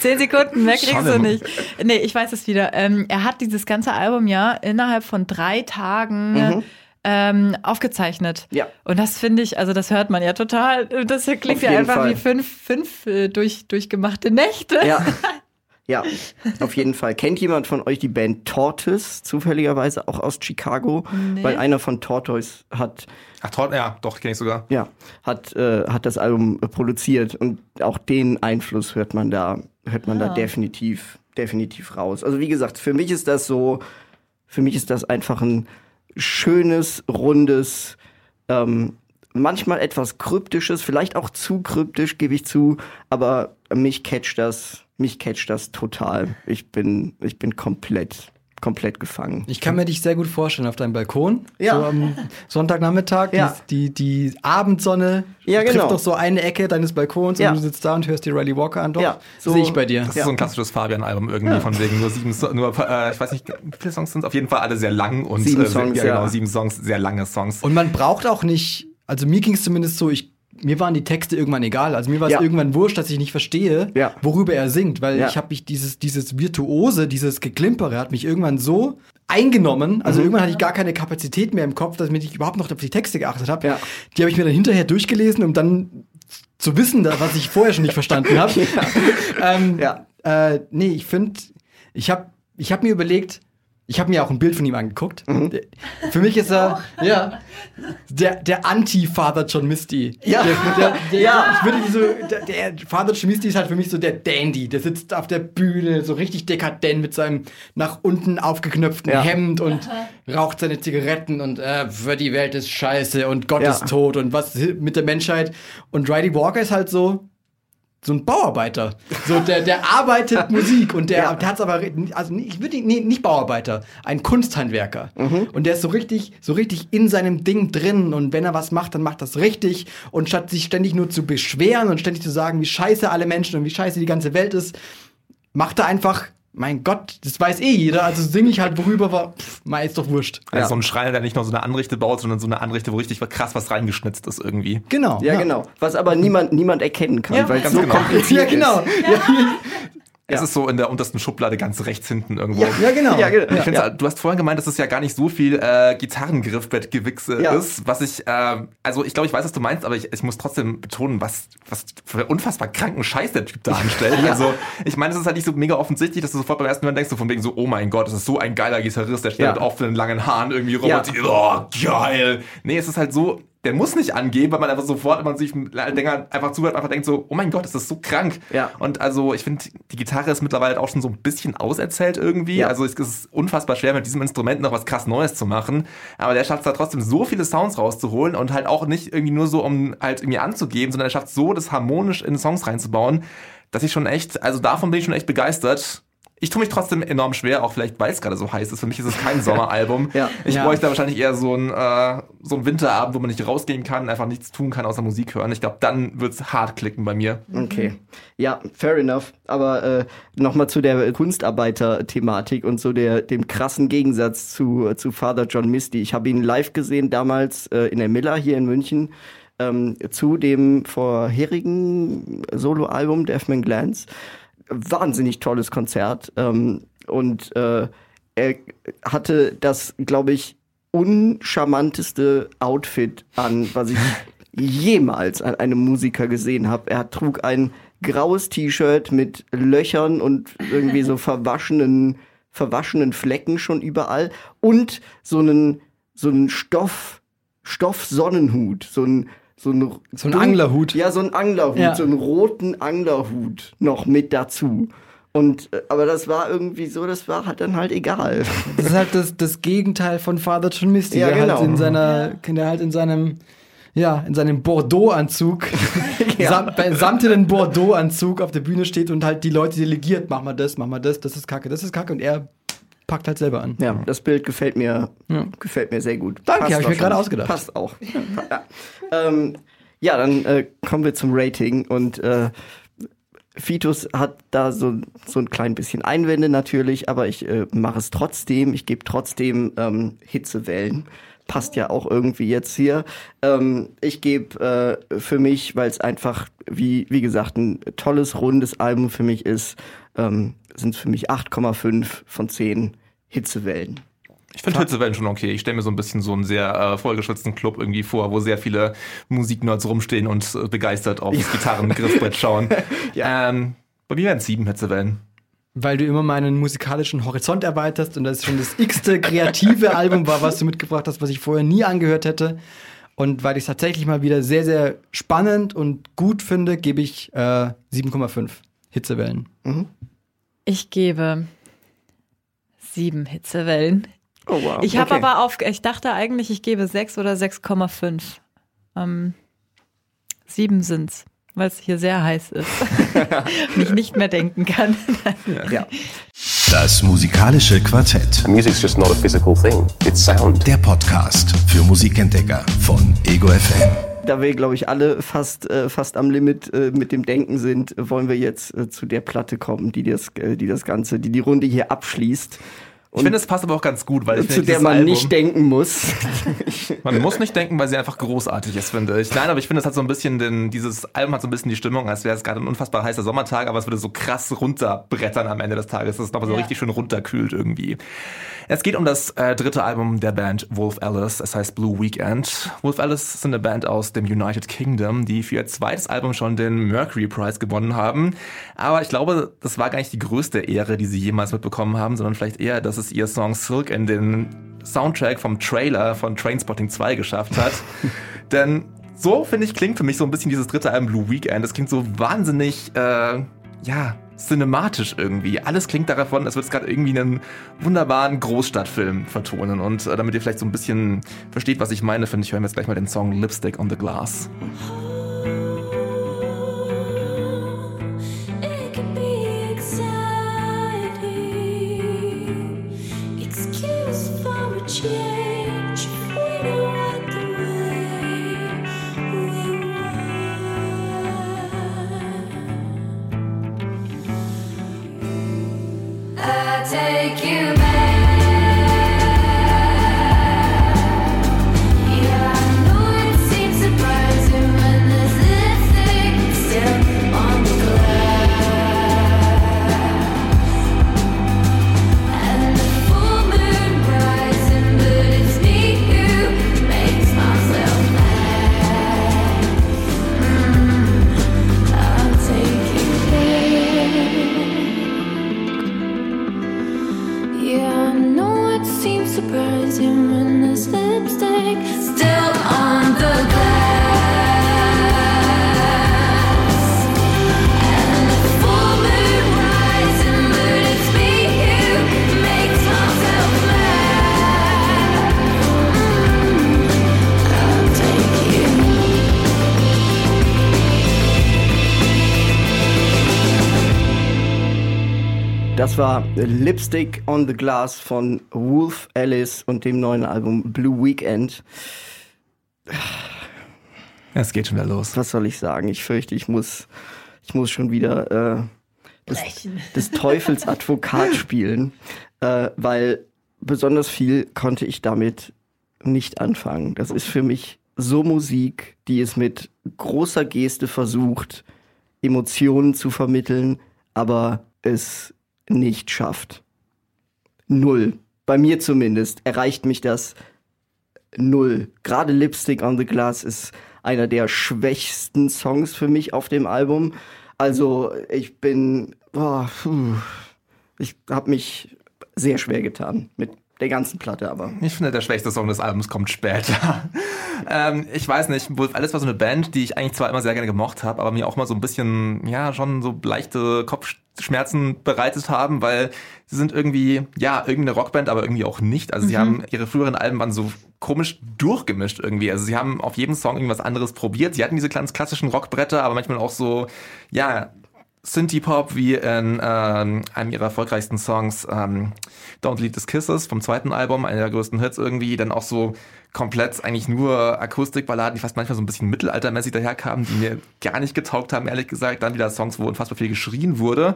Zehn Sekunden, mehr kriegst du Schon. nicht. Nee, ich weiß es wieder. Ähm, er hat dieses ganze Album ja innerhalb von drei Tagen Mhm. ähm, aufgezeichnet. Ja. Und das finde ich, also das hört man ja total. Das klingt Auf ja einfach Fall. wie fünf, fünf äh, durch, durchgemachte Nächte. Ja. Ja, auf jeden Fall. Kennt jemand von euch die Band Tortoise, zufälligerweise auch aus Chicago? Nee. Weil einer von Tortoise hat Ach, toll, ja, doch, kenne ich sogar. Ja, hat, äh, hat das Album äh, produziert und auch den Einfluss hört man da, hört man Ah. da definitiv, definitiv raus. Also wie gesagt, für mich ist das so, für mich ist das einfach ein schönes, rundes, ähm, manchmal etwas kryptisches, vielleicht auch zu kryptisch, gebe ich zu, aber mich catcht das, mich catcht das total. Ich bin, ich bin komplett, komplett gefangen. Ich kann mir dich sehr gut vorstellen auf deinem Balkon. Ja. So am Sonntagnachmittag. Ja. Die, die, die Abendsonne Ja, genau. trifft doch so eine Ecke deines Balkons Ja. und du sitzt da und hörst dir Riley Walker an. Doch, Ja, so- sehe ich bei dir. Das ist so ein klassisches Fabian-Album irgendwie, Ja. von wegen nur sieben, So- nur, äh, ich weiß nicht, wie viele Songs sind es? Auf jeden Fall alle sehr lang und Sieben äh, Songs, ja, ja. genau, sieben Songs, sehr lange Songs. Und man braucht auch nicht, also mir ging es zumindest so, ich, mir waren die Texte irgendwann egal. Also mir war es Ja. irgendwann wurscht, dass ich nicht verstehe, Ja. worüber er singt, weil Ja. ich habe mich dieses, dieses Virtuose, dieses Geklimpere hat mich irgendwann so eingenommen. Also Mhm. irgendwann hatte ich gar keine Kapazität mehr im Kopf, dass ich überhaupt noch auf die Texte geachtet habe. Die habe ich mir dann hinterher durchgelesen, um dann zu wissen, was ich vorher schon nicht verstanden habe. ähm, äh, nee, ich finde, ich habe ich hab mir überlegt, ich habe mir auch ein Bild von ihm angeguckt. Der- Für mich ist er ja, der, der Anti-Father John Misty. Ja. Der, der, der, Ja. Ich würde so, der, der Father John Misty ist halt für mich so der Dandy. Der sitzt auf der Bühne, so richtig dekadent mit seinem nach unten aufgeknöpften Ja. Hemd und raucht seine Zigaretten und äh, für die Welt ist scheiße und Gott Ja. ist tot und was mit der Menschheit. Und Riley Walker ist halt so, so ein Bauarbeiter. So, der, der arbeitet Musik und der, Ja. der hat's aber, also ich würde nee, nicht Bauarbeiter, ein Kunsthandwerker. Und der ist so richtig, so richtig in seinem Ding drin und wenn er was macht, dann macht das richtig und statt sich ständig nur zu beschweren und ständig zu sagen, wie scheiße alle Menschen und wie scheiße die ganze Welt ist, macht er einfach, mein Gott, das weiß eh jeder, also singe ich halt worüber, war, pff, mal ist doch wurscht. Also so ein Schreiner, der nicht nur so eine Anrichte baut, sondern so eine Anrichte, wo richtig krass was reingeschnitzt ist irgendwie. Genau. Ja, genau. Was aber niemand, niemand erkennen kann, Ja, weil es ganz so genau. kompliziert Ja, genau. Es ist so in der untersten Schublade ganz rechts hinten irgendwo. Ja, genau. ist. Ja, genau. Ich find's, Du hast vorhin gemeint, dass es ja gar nicht so viel äh, Gitarrengriffbettgewichse Ja. ist, was ich, äh, also ich glaube, ich weiß, was du meinst, aber ich, ich muss trotzdem betonen, was, was für unfassbar kranken Scheiß der Typ da anstellt. Also ich meine, es ist halt nicht so mega offensichtlich, dass du sofort beim ersten Hören denkst, so von wegen so, oh mein Gott, das ist so ein geiler Gitarrist, der steht Ja. halt auf den langen Haaren irgendwie rum Ja. und die, oh, geil. Nee, es ist halt so, der muss nicht angehen, weil man einfach sofort, wenn man sich länger einfach zuhört, einfach denkt so, oh mein Gott, das ist so krank. Ja. Und also ich finde, die Gitarre ist mittlerweile auch schon so ein bisschen auserzählt irgendwie. Ja. Also es ist unfassbar schwer, mit diesem Instrument noch was krass Neues zu machen. Aber der schafft es da trotzdem so viele Sounds rauszuholen und halt auch nicht irgendwie nur so, um halt irgendwie anzugeben, sondern er schafft so, das harmonisch in Songs reinzubauen, dass ich schon echt, also davon bin ich schon echt begeistert. Ich tue mich trotzdem enorm schwer, auch vielleicht, weil es gerade so heiß ist. Für mich ist es kein Sommeralbum. Ja. Ich Ja. bräuchte da wahrscheinlich eher so ein, äh, so ein Winterabend, wo man nicht rausgehen kann, einfach nichts tun kann, außer Musik hören. Ich glaube, dann wird's hart klicken bei mir. Okay. Ja, fair enough. Aber äh, nochmal zu der Kunstarbeiter-Thematik und so der, dem krassen Gegensatz zu, zu Father John Misty. Ich habe ihn live gesehen damals äh, in der Miller hier in München ähm, zu dem vorherigen Soloalbum Deathman Glance. Wahnsinnig tolles Konzert. Ähm, und äh, er hatte das, glaube ich, uncharmanteste Outfit an, was ich jemals an einem Musiker gesehen habe. Er trug ein graues T-Shirt mit Löchern und irgendwie so verwaschenen, verwaschenen Flecken schon überall und so einen, so einen Stoff, Stoff-Sonnenhut, so ein so ein, So ein Anglerhut. Ja, so ein Anglerhut, Ja. so einen roten Anglerhut noch mit dazu. Und, äh, aber das war irgendwie so, das war halt dann halt egal. Das ist halt das, das Gegenteil von Father John Misty, Ja, der genau. halt in seiner, der halt in seinem, ja, in seinem Bordeaux-Anzug, sam, bei samtenen Bordeaux-Anzug auf der Bühne steht und halt die Leute delegiert, mach mal das, mach mal das, das ist kacke, das ist kacke und er packt halt selber an. Ja, das Bild gefällt mir, gefällt mir sehr gut. Danke, Passt hab ich mir gerade ausgedacht. Passt auch. ja. Ähm, ja, dann äh, kommen wir zum Rating und äh, Fitus hat da so, so ein klein bisschen Einwände natürlich, aber ich äh, mache es trotzdem. Ich gebe trotzdem ähm, Hitzewellen. Passt ja auch irgendwie jetzt hier. Ähm, ich gebe äh, für mich, weil es einfach, wie, wie gesagt, ein tolles, rundes Album für mich ist, ähm, sind es für mich 8,5 von 10 Hitzewellen. Ich finde Hitzewellen schon okay. Ich stelle mir so ein bisschen so einen sehr äh, vollgeschwitzten Club irgendwie vor, wo sehr viele Musiknerds rumstehen und äh, begeistert aufs Gitarrengriffbrett schauen. ähm, bei mir wären es sieben Hitzewellen. Weil du immer meinen musikalischen Horizont erweiterst und das schon das x-te kreative Album war, was du mitgebracht hast, was ich vorher nie angehört hätte. Und weil ich es tatsächlich mal wieder sehr, sehr spannend und gut finde, gebe ich äh, 7,5 Hitzewellen. Ich gebe sieben Hitzewellen. Oh wow. Ich habe Okay. aber auf, ich dachte eigentlich, ich gebe sechs oder 6,5. Ähm, sieben sind's, weil es hier sehr heiß ist. und ich nicht mehr denken kann. Ja. Das musikalische Quartett. Music's just not a physical thing, it's sound. Der Podcast für Musikentdecker von Ego FM. Da wir, glaube ich, alle fast, äh, fast am Limit äh, mit dem Denken sind, wollen wir jetzt äh, zu der Platte kommen, die das, äh, die das Ganze, die die Runde hier abschließt. Ich finde, es passt aber auch ganz gut, weil ich zu finde, der man Album, nicht denken muss. Man muss nicht denken, weil sie einfach großartig ist, finde ich. Nein, aber ich finde, es hat so ein bisschen den, dieses Album hat so ein bisschen die Stimmung, als wäre es gerade ein unfassbar heißer Sommertag, aber es würde so krass runterbrettern am Ende des Tages, dass es nochmal so Ja. richtig schön runterkühlt irgendwie. Es geht um das äh, dritte Album der Band Wolf Alice, es heißt Blue Weekend. Wolf Alice sind eine Band aus dem United Kingdom, die für ihr zweites Album schon den Mercury Prize gewonnen haben. Aber ich glaube, das war gar nicht die größte Ehre, die sie jemals mitbekommen haben, sondern vielleicht eher, dass es ihr Song Silk in den Soundtrack vom Trailer von Trainspotting 2 geschafft hat. Denn so, finde ich, klingt für mich so ein bisschen dieses dritte Album Blue Weekend. Das klingt so wahnsinnig, äh, ja, cinematisch irgendwie. Alles klingt davon, als würde es gerade irgendwie einen wunderbaren Großstadtfilm vertonen. Und äh, damit ihr vielleicht so ein bisschen versteht, was ich meine, finde ich, hören wir jetzt gleich mal den Song Lipstick on the Glass. Take you Das war Lipstick on the Glass von Wolf Alice und dem neuen Album Blue Weekend. Es geht schon wieder los. Was soll ich sagen? Ich fürchte, ich muss, ich muss schon wieder äh, des, des Teufels Advokat spielen, äh, weil besonders viel konnte ich damit nicht anfangen. Das ist für mich so Musik, die es mit großer Geste versucht, Emotionen zu vermitteln, aber es nicht schafft. Null. Bei mir zumindest erreicht mich das null. Gerade Lipstick on the Glass ist einer der schwächsten Songs für mich auf dem Album. Also ich bin, puh, ich habe mich sehr schwer getan mit der ganzen Platte, aber Ich finde, der schwächste Song des Albums kommt später. ähm, ich weiß nicht, Wolf Alice war so eine Band, die ich eigentlich zwar immer sehr gerne gemocht habe, aber mir auch mal so ein bisschen, ja, schon so leichte Kopfschmerzen bereitet haben, weil sie sind irgendwie, ja, irgendeine Rockband, aber irgendwie auch nicht. Also sie Mhm. haben, ihre früheren Alben waren so komisch durchgemischt irgendwie. Also sie haben auf jedem Song irgendwas anderes probiert. Sie hatten diese ganz klassischen Rockbretter, aber manchmal auch so, ja, Synthie-Pop wie in ähm, einem ihrer erfolgreichsten Songs ähm, Don't Leave This Kisses vom zweiten Album, einer der größten Hits irgendwie, dann auch so komplett eigentlich nur Akustikballaden, die fast manchmal so ein bisschen mittelaltermäßig daherkamen, die mir gar nicht getaugt haben, ehrlich gesagt. Dann wieder Songs, wo unfassbar viel geschrien wurde.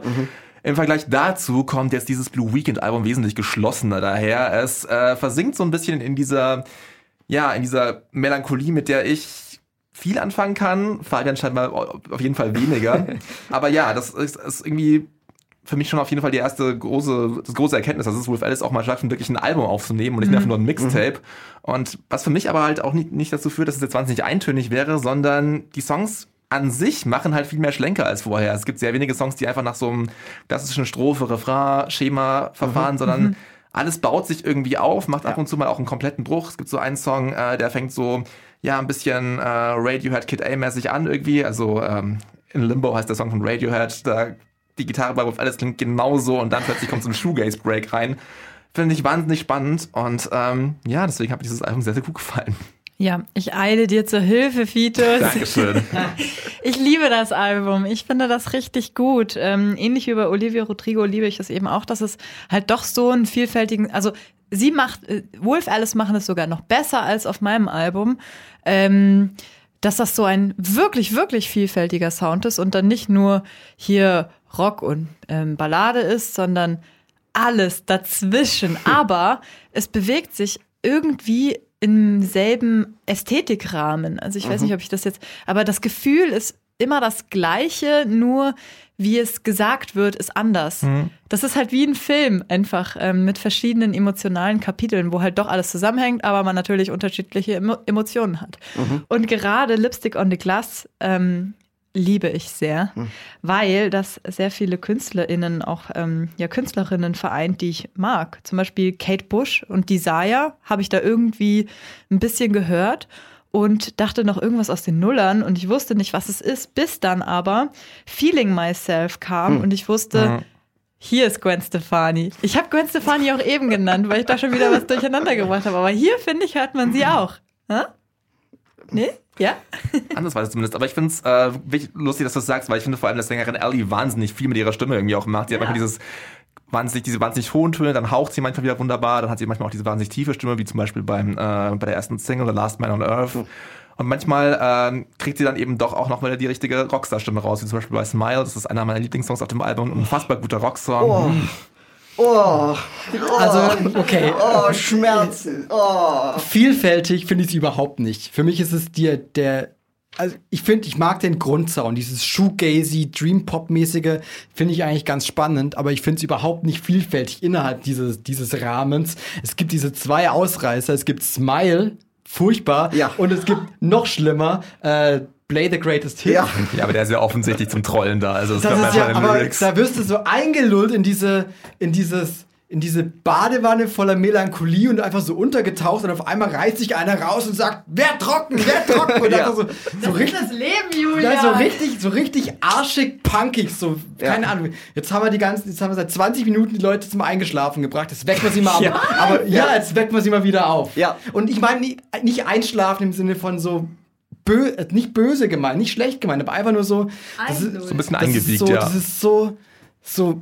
Im Vergleich dazu kommt jetzt dieses Blue Weekend Album wesentlich geschlossener daher. Es äh, versinkt so ein bisschen in dieser, ja, in dieser Melancholie, mit der ich viel anfangen kann. Fabian scheinbar auf jeden Fall weniger. Aber ja, das ist, ist irgendwie für mich schon auf jeden Fall die erste große, das große Erkenntnis, dass es Wolf Alice auch mal schafft, wirklich ein Album aufzunehmen und nicht Mhm. einfach nur ein Mixtape. Und was für mich aber halt auch nicht, nicht dazu führt, dass es jetzt wahnsinnig eintönig wäre, sondern die Songs an sich machen halt viel mehr Schlenker als vorher. Es gibt sehr wenige Songs, die einfach nach so einem klassischen Strophe, Refrain, Schema verfahren, Mhm. sondern Mhm. alles baut sich irgendwie auf, macht ab und zu mal auch einen kompletten Bruch. Es gibt so einen Song, äh, der fängt so, ja, ein bisschen äh, Radiohead Kid A-mäßig an irgendwie. Also ähm, in Limbo heißt der Song von Radiohead. Da die Gitarre bei Wolf Alice klingt genauso und dann plötzlich kommt so ein Shoegaze-Break rein. Finde ich wahnsinnig spannend und ähm, ja, deswegen hat mir dieses Album sehr, sehr gut gefallen. Ja, ich eile dir zur Hilfe, Fitus. Dankeschön. Ich liebe das Album. Ich finde das richtig gut. Ähm, ähnlich wie bei Olivia Rodrigo liebe ich es eben auch, dass es halt doch so einen vielfältigen, also sie macht, äh, Wolf Alice machen es sogar noch besser als auf meinem Album. Ähm, dass das so ein wirklich, wirklich vielfältiger Sound ist und dann nicht nur hier Rock und ähm, Ballade ist, sondern alles dazwischen, aber es bewegt sich irgendwie im selben Ästhetikrahmen. Also ich weiß Mhm. nicht, ob ich das jetzt, aber das Gefühl ist immer das gleiche, nur wie es gesagt wird, ist anders. Mhm. Das ist halt wie ein Film einfach ähm, mit verschiedenen emotionalen Kapiteln, wo halt doch alles zusammenhängt, aber man natürlich unterschiedliche Emo Emotionen hat. Mhm. Und gerade Lipstick on the Glass ähm, liebe ich sehr, weil das sehr viele KünstlerInnen, auch ähm, ja, Künstlerinnen vereint, die ich mag. Zum Beispiel Kate Bush und Desire habe ich da irgendwie ein bisschen gehört und dachte noch irgendwas aus den Nullern und ich wusste nicht, was es ist, bis dann aber Feeling Myself kam Hm. und ich wusste, Mhm. hier ist Gwen Stefani. Ich habe Gwen Stefani auch eben genannt, weil ich da schon wieder was durcheinander gebracht habe. Aber hier, finde ich, hört man sie auch. Hä? Nee? Ja? Anders war es zumindest. Aber ich finde es äh, wirklich lustig, dass du das sagst, weil ich finde vor allem, dass Sängerin Ellie wahnsinnig viel mit ihrer Stimme irgendwie auch macht. Sie hat Ja. manchmal dieses wahnsinnig, diese wahnsinnig hohen Töne, dann haucht sie manchmal wieder wunderbar, dann hat sie manchmal auch diese wahnsinnig tiefe Stimme, wie zum Beispiel beim, äh, bei der ersten Single, The Last Man on Earth. Und manchmal ähm, kriegt sie dann eben doch auch noch wieder die richtige Rockstar-Stimme raus, wie zum Beispiel bei Smile. Das ist einer meiner Lieblingssongs auf dem Album. Ein unfassbar guter Rocksong. Oh. Oh. Also, okay. Oh, Schmerzen. Oh. Vielfältig finde ich es überhaupt nicht. Für mich ist es dir der. Also ich finde, ich mag den Grundsound, dieses Shoegazy, Dream Pop mäßige, finde ich eigentlich ganz spannend, aber ich finde es überhaupt nicht vielfältig innerhalb dieses, dieses Rahmens. Es gibt diese zwei Ausreißer, es gibt Smile, furchtbar, ja. und es gibt noch schlimmer, äh, Play the Greatest Hit. Ja. Ja, aber der ist ja offensichtlich zum Trollen da. Also es Das ist ja, aber Lyrics. da wirst du so eingelullt in diese, in dieses, in diese Badewanne voller Melancholie und einfach so untergetaucht und auf einmal reißt sich einer raus und sagt, wer trocken, wer trocken und Ja. einfach so, so richtig, das Leben, Julia. ja, so richtig, so richtig arschig punkig, so, keine Ahnung. Jetzt haben wir die ganzen, jetzt haben wir seit 20 Minuten die Leute zum Eingeschlafen gebracht, jetzt wecken wir sie mal Ja. auf. Aber ja, Ja. jetzt wecken wir sie mal wieder auf. Ja. Und ich meine nicht einschlafen im Sinne von so, bö äh, nicht böse gemeint, nicht schlecht gemeint, aber einfach nur so, das ist, So ein bisschen eingewiegt, so, ja. Das ist so, so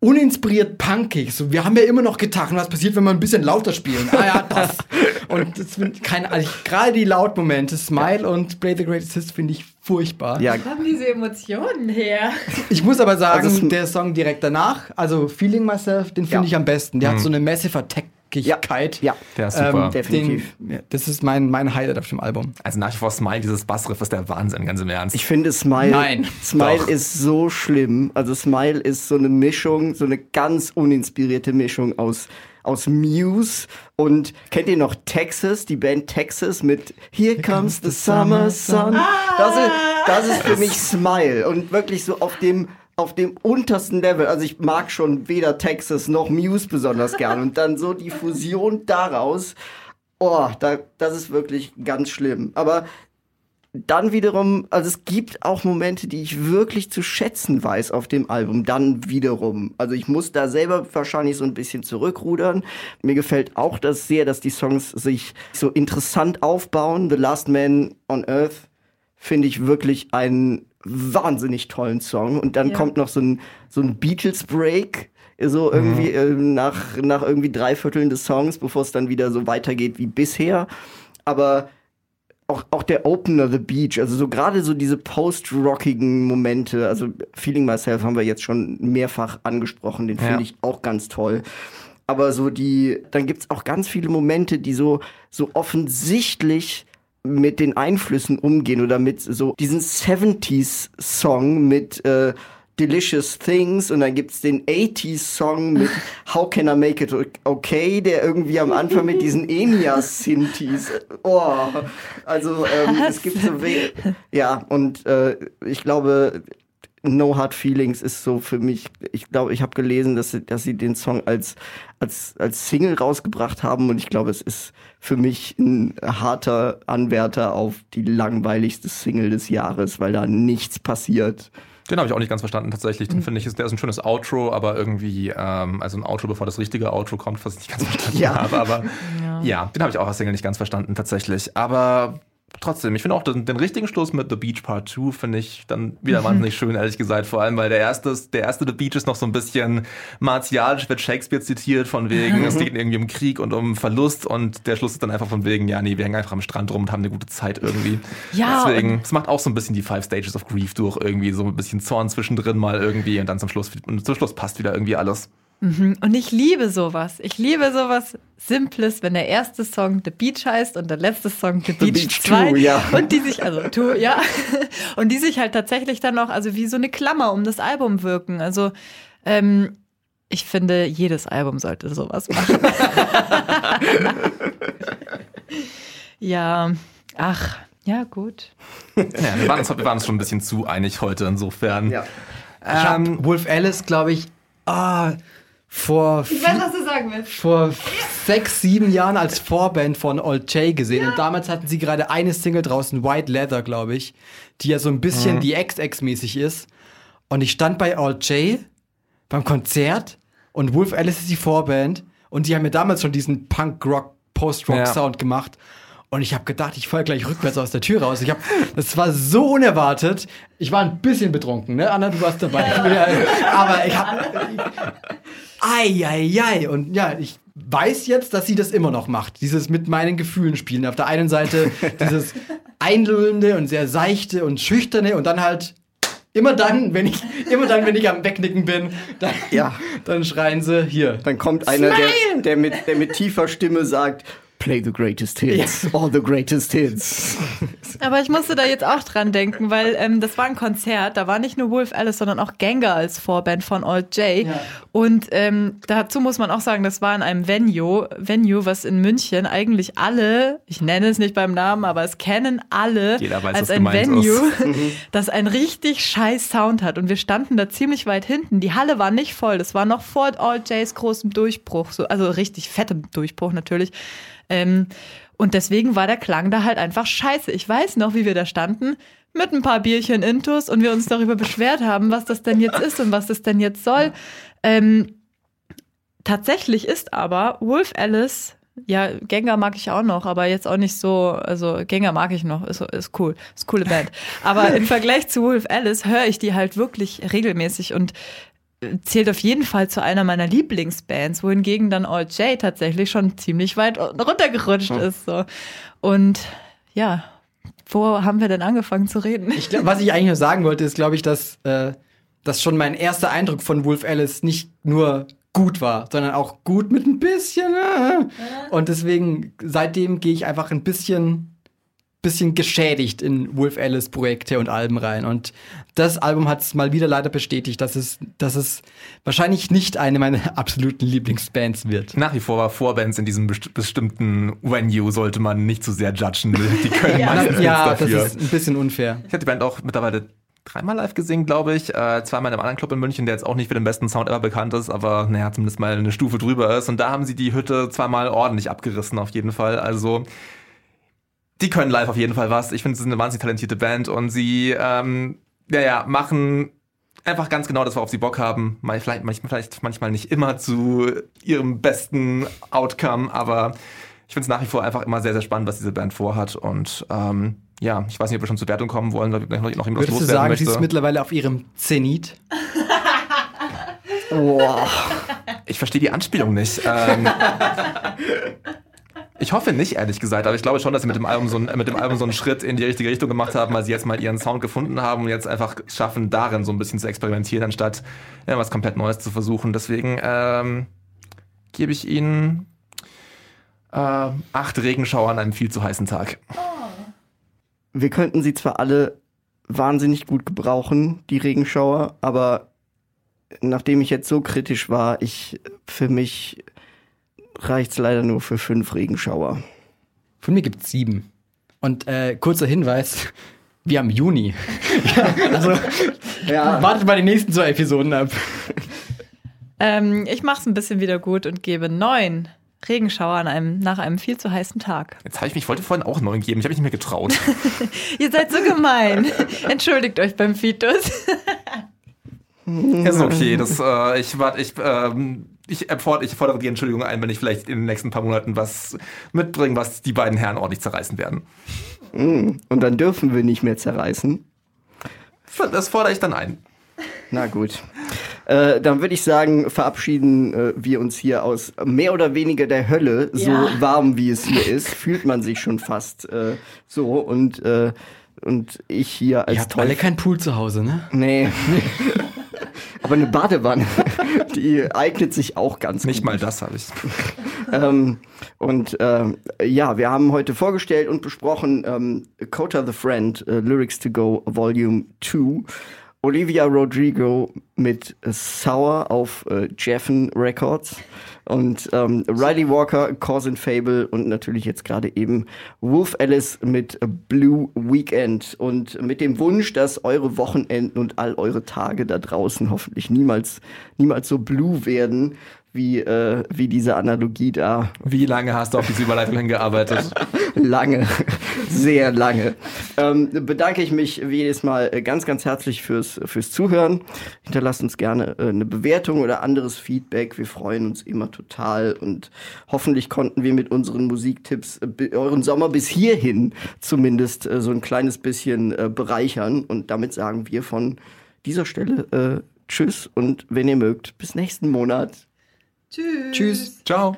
uninspiriert punkig. So, wir haben ja immer noch Gitarren. Was passiert, wenn wir ein bisschen lauter spielen? Ah ja, das. und das find, keine, also ich- gerade die Lautmomente, Smile und Play the Greatest Hits finde ich furchtbar. Ja, Wo kommen diese Emotionen her? Ich muss aber sagen, Also der Song direkt danach, also Feeling Myself, den finde Ja. ich am besten. Der Mhm. hat so eine massive Attackigkeit. Ja. Der ist super. Ähm, Definitiv. Den, ja, das ist mein, mein Highlight auf dem Album. Also nach wie vor Smile, dieses Bassriff ist der Wahnsinn, ganz im Ernst. Ich finde Smile, Nein. Smile Doch. ist so schlimm. Also Smile ist so eine Mischung, so eine ganz uninspirierte Mischung aus aus Muse und kennt ihr noch Texas, die Band Texas mit Here Comes the Summer Sun? Das ist, das ist für mich Smile und wirklich so auf dem auf dem untersten Level. Also ich mag schon weder Texas noch Muse besonders gern und dann so die Fusion daraus. Oh, da, das ist wirklich ganz schlimm. Aber dann wiederum, also es gibt auch Momente, die ich wirklich zu schätzen weiß auf dem Album. Dann wiederum. Also ich muss da selber wahrscheinlich so ein bisschen zurückrudern. Mir gefällt auch das sehr, dass die Songs sich so interessant aufbauen. The Last Man on Earth finde ich wirklich einen wahnsinnig tollen Song. Und dann Ja. kommt noch so ein, so ein Beatles-Break. So irgendwie äh, nach, nach irgendwie drei Vierteln des Songs, bevor es dann wieder so weitergeht wie bisher. Aber auch, auch der Opener, The Beach, also so gerade so diese post-rockigen Momente, also Feeling Myself haben wir jetzt schon mehrfach angesprochen, den finde Ja. ich auch ganz toll. Aber so die, dann gibt's auch ganz viele Momente, die so, so offensichtlich mit den Einflüssen umgehen oder mit so diesen 70s-Song mit äh, Delicious Things und dann gibt's den 80s-Song mit How Can I Make It Okay, der irgendwie am Anfang mit diesen Enya-Synthes, oh, also ähm, es gibt so we ja und äh, ich glaube No Hard Feelings ist so für mich, ich glaube, ich habe gelesen, dass sie, dass sie den Song als, als, als Single rausgebracht haben und ich glaube, es ist für mich ein harter Anwärter auf die langweiligste Single des Jahres, weil da nichts passiert. Den habe ich auch nicht ganz verstanden tatsächlich. Den finde ich, ist, der ist ein schönes Outro, aber irgendwie, ähm, also ein Outro, bevor das richtige Outro kommt, was ich nicht ganz verstanden Ja. habe. Aber Ja. ja, den habe ich auch als Single nicht ganz verstanden tatsächlich. Aber trotzdem, ich finde auch den, den richtigen Schluss mit The Beach Part 2 finde ich dann wieder wahnsinnig schön, ehrlich gesagt. Vor allem, weil der erste, der erste The Beach ist noch so ein bisschen martialisch, wird Shakespeare zitiert von wegen, es geht irgendwie um Krieg und um Verlust und der Schluss ist dann einfach von wegen, ja, nee, wir hängen einfach am Strand rum und haben eine gute Zeit irgendwie. Ja, Deswegen, es macht auch so ein bisschen die Five Stages of Grief durch irgendwie, so ein bisschen Zorn zwischendrin mal irgendwie und dann zum Schluss, und zum Schluss passt wieder irgendwie alles. Mhm. Und ich liebe sowas. Ich liebe sowas Simples, wenn der erste Song The Beach heißt und der letzte Song The, Beach, Beach 2. Two, ja. Und die sich, also Two, ja. Und die sich halt tatsächlich dann noch, also wie so eine Klammer um das Album wirken. Also, ähm, ich finde, jedes Album sollte sowas machen. ja, ach, ja, gut. Ja, wir waren, uns, wir waren uns schon ein bisschen zu einig heute insofern. Ja. Ich hab Wolf Alice, glaube ich, ah, vor, Ich weiß, was du sagen willst. vor sechs, sieben Jahren als Vorband von Old J gesehen. Und damals hatten sie gerade eine Single draußen, White Leather, glaube ich, die ja so ein bisschen Mhm. die XX-mäßig ist. Und ich stand bei Old J beim Konzert und Wolf Alice ist die Vorband. Und die haben mir damals schon diesen Punk-Rock, Post-Rock-Sound gemahabe. Und ich habe gedacht, ich falle gleich rückwärts aus der Tür raus. Ich hab, das war so unerwartet. Ich war ein bisschen betrunken, ne? Anna, du warst dabei. Ja, Aber ich habe Ei, ei, ei. Und ja, ich weiß jetzt, dass sie das immer noch macht. Dieses mit meinen Gefühlen spielen. Auf der einen Seite dieses einlullende und sehr seichte und schüchterne und dann halt immer dann, wenn ich, immer dann, wenn ich am Wegnicken bin, dann, Ja. dann schreien sie hier. Dann kommt einer, der, der, mit, der mit tiefer Stimme sagt, Play the greatest hits. All the greatest hits. Aber ich musste da jetzt auch dran denken, weil ähm, das war ein Konzert, da war nicht nur Wolf Alice, sondern auch Gengar als Vorband von Old J. Und ähm, dazu muss man auch sagen, das war in einem Venue, Venue, was in München eigentlich alle, ich nenne es nicht beim Namen, aber es kennen alle Jeder weiß, als was ein Venue, ist. das einen richtig scheiß Sound hat. Und wir standen da ziemlich weit hinten. Die Halle war nicht voll. Das war noch vor Old J's großem Durchbruch, so, also richtig fettem Durchbruch natürlich. Ähm, und deswegen war der Klang da halt einfach scheiße. Ich weiß noch, wie wir da standen mit ein paar Bierchen Intus und wir uns darüber beschwert haben, was das denn jetzt ist und was das denn jetzt soll. Ähm, tatsächlich ist aber Wolf Alice, ja, Gengar mag ich auch noch, aber jetzt auch nicht so, also Gengar mag ich noch, ist, ist cool, ist coole Band. Aber im Vergleich zu Wolf Alice höre ich die halt wirklich regelmäßig und zählt auf jeden Fall zu einer meiner Lieblingsbands, wohingegen dann All J tatsächlich schon ziemlich weit runtergerutscht ist. So. Und ja, wo haben wir denn angefangen zu reden? Ich glaub, was ich eigentlich nur sagen wollte, ist, glaube ich, dass, äh, dass schon mein erster Eindruck von Wolf Alice nicht nur gut war, sondern auch gut mit ein bisschen. Äh. Und deswegen, seitdem gehe ich einfach ein bisschen, bisschen geschädigt in Wolf Alice Projekte und Alben rein. Und das Album hat es mal wieder leider bestätigt, dass es, dass es wahrscheinlich nicht eine meiner absoluten Lieblingsbands wird. Nach wie vor war Vorbands in diesem best bestimmten Venue sollte man nicht zu sehr judgen. Die können meistens Ja, nichts das dafür. ist ein bisschen unfair. Ich habe die Band auch mittlerweile dreimal live gesehen, glaube ich. Äh, zweimal in einem anderen Club in München, der jetzt auch nicht für den besten Sound ever bekannt ist, aber naja, zumindest mal eine Stufe drüber ist. Und da haben sie die Hütte zweimal ordentlich abgerissen, auf jeden Fall. Also die können live auf jeden Fall was. Ich finde, sie sind eine wahnsinnig talentierte Band und sie, ähm, ja, ja, machen einfach ganz genau das, worauf sie Bock haben. Mal, vielleicht, manchmal, vielleicht manchmal nicht immer zu ihrem besten Outcome, aber ich finde es nach wie vor einfach immer sehr, sehr spannend, was diese Band vorhat. Und ähm, ja, ich weiß nicht, ob wir schon zur Wertung kommen wollen, oder noch, noch jemand Würdest du sagen, möchte. sie ist mittlerweile auf ihrem Zenit? Boah. Ich verstehe die Anspielung nicht. Ähm, ich hoffe nicht, ehrlich gesagt, aber ich glaube schon, dass sie mit dem, Album so, mit dem Album so einen Schritt in die richtige Richtung gemacht haben, weil sie jetzt mal ihren Sound gefunden haben und jetzt einfach schaffen, darin so ein bisschen zu experimentieren, anstatt ja, was komplett Neues zu versuchen. Deswegen ähm, gebe ich ihnen äh, acht Regenschauer an einem viel zu heißen Tag. Wir könnten sie zwar alle wahnsinnig gut gebrauchen, die Regenschauer, aber nachdem ich jetzt so kritisch war, ich für mich reicht's leider nur für fünf Regenschauer. Von mir gibt's sieben. Und äh, kurzer Hinweis, wir haben Juni. also Ja. wartet mal die nächsten zwei Episoden ab. Ähm, ich mache es ein bisschen wieder gut und gebe neun Regenschauer an einem, nach einem viel zu heißen Tag. Jetzt habe ich mich, ich wollte vorhin auch neun geben, ich habe mich nicht mehr getraut. Ihr seid so gemein. Entschuldigt euch beim Fitus. Ist okay, das, äh, ich, warte, ich, ähm, ich, erfordere, ich fordere die Entschuldigung ein, wenn ich vielleicht in den nächsten paar Monaten was mitbringe, was die beiden Herren ordentlich zerreißen werden. Mm, Und dann dürfen wir nicht mehr zerreißen. Das fordere ich dann ein. Na gut. Äh, dann würde ich sagen, verabschieden äh, wir uns hier aus mehr oder weniger der Hölle, so Ja. warm wie es hier ist, fühlt man sich schon fast äh, so und äh, und ich hier als Ihr habt alle keinen Pool zu Hause, ne? Nee. Aber eine Badewanne, die eignet sich auch ganz Nicht gut. mal das habe ich. ähm, und ähm, ja, wir haben heute vorgestellt und besprochen ähm, Kota the Friend, äh, Lyrics to Go Volume 2. Olivia Rodrigo mit Sour auf äh, Jeffen Records und ähm, Riley Walker, Cause and Fable und natürlich jetzt gerade eben Wolf Alice mit Blue Weekend. Und mit dem Wunsch, dass eure Wochenenden und all eure Tage da draußen hoffentlich niemals, niemals so blue werden, wie, äh, wie diese Analogie da. Wie lange hast du auf diese Überleitung hingearbeitet? lange, sehr lange. Ähm, bedanke ich mich wie jedes Mal äh, ganz, ganz herzlich fürs, fürs Zuhören. Hinterlasst uns gerne äh, eine Bewertung oder anderes Feedback. Wir freuen uns immer total und hoffentlich konnten wir mit unseren Musiktipps äh, euren Sommer bis hierhin zumindest so ein kleines bisschen bereichern. Und damit sagen wir von dieser Stelle äh, Tschüss und wenn ihr mögt, bis nächsten Monat. Tschüss. Tschüss. Ciao.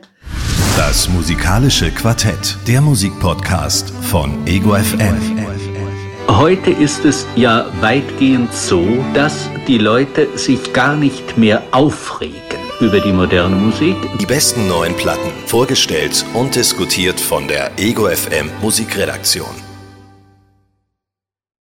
Das musikalische Quartett, der Musikpodcast von Ego FM. Heute ist es ja weitgehend so, dass die Leute sich gar nicht mehr aufregen über die moderne Musik. Die besten neuen Platten, vorgestellt und diskutiert von der Ego FM Musikredaktion.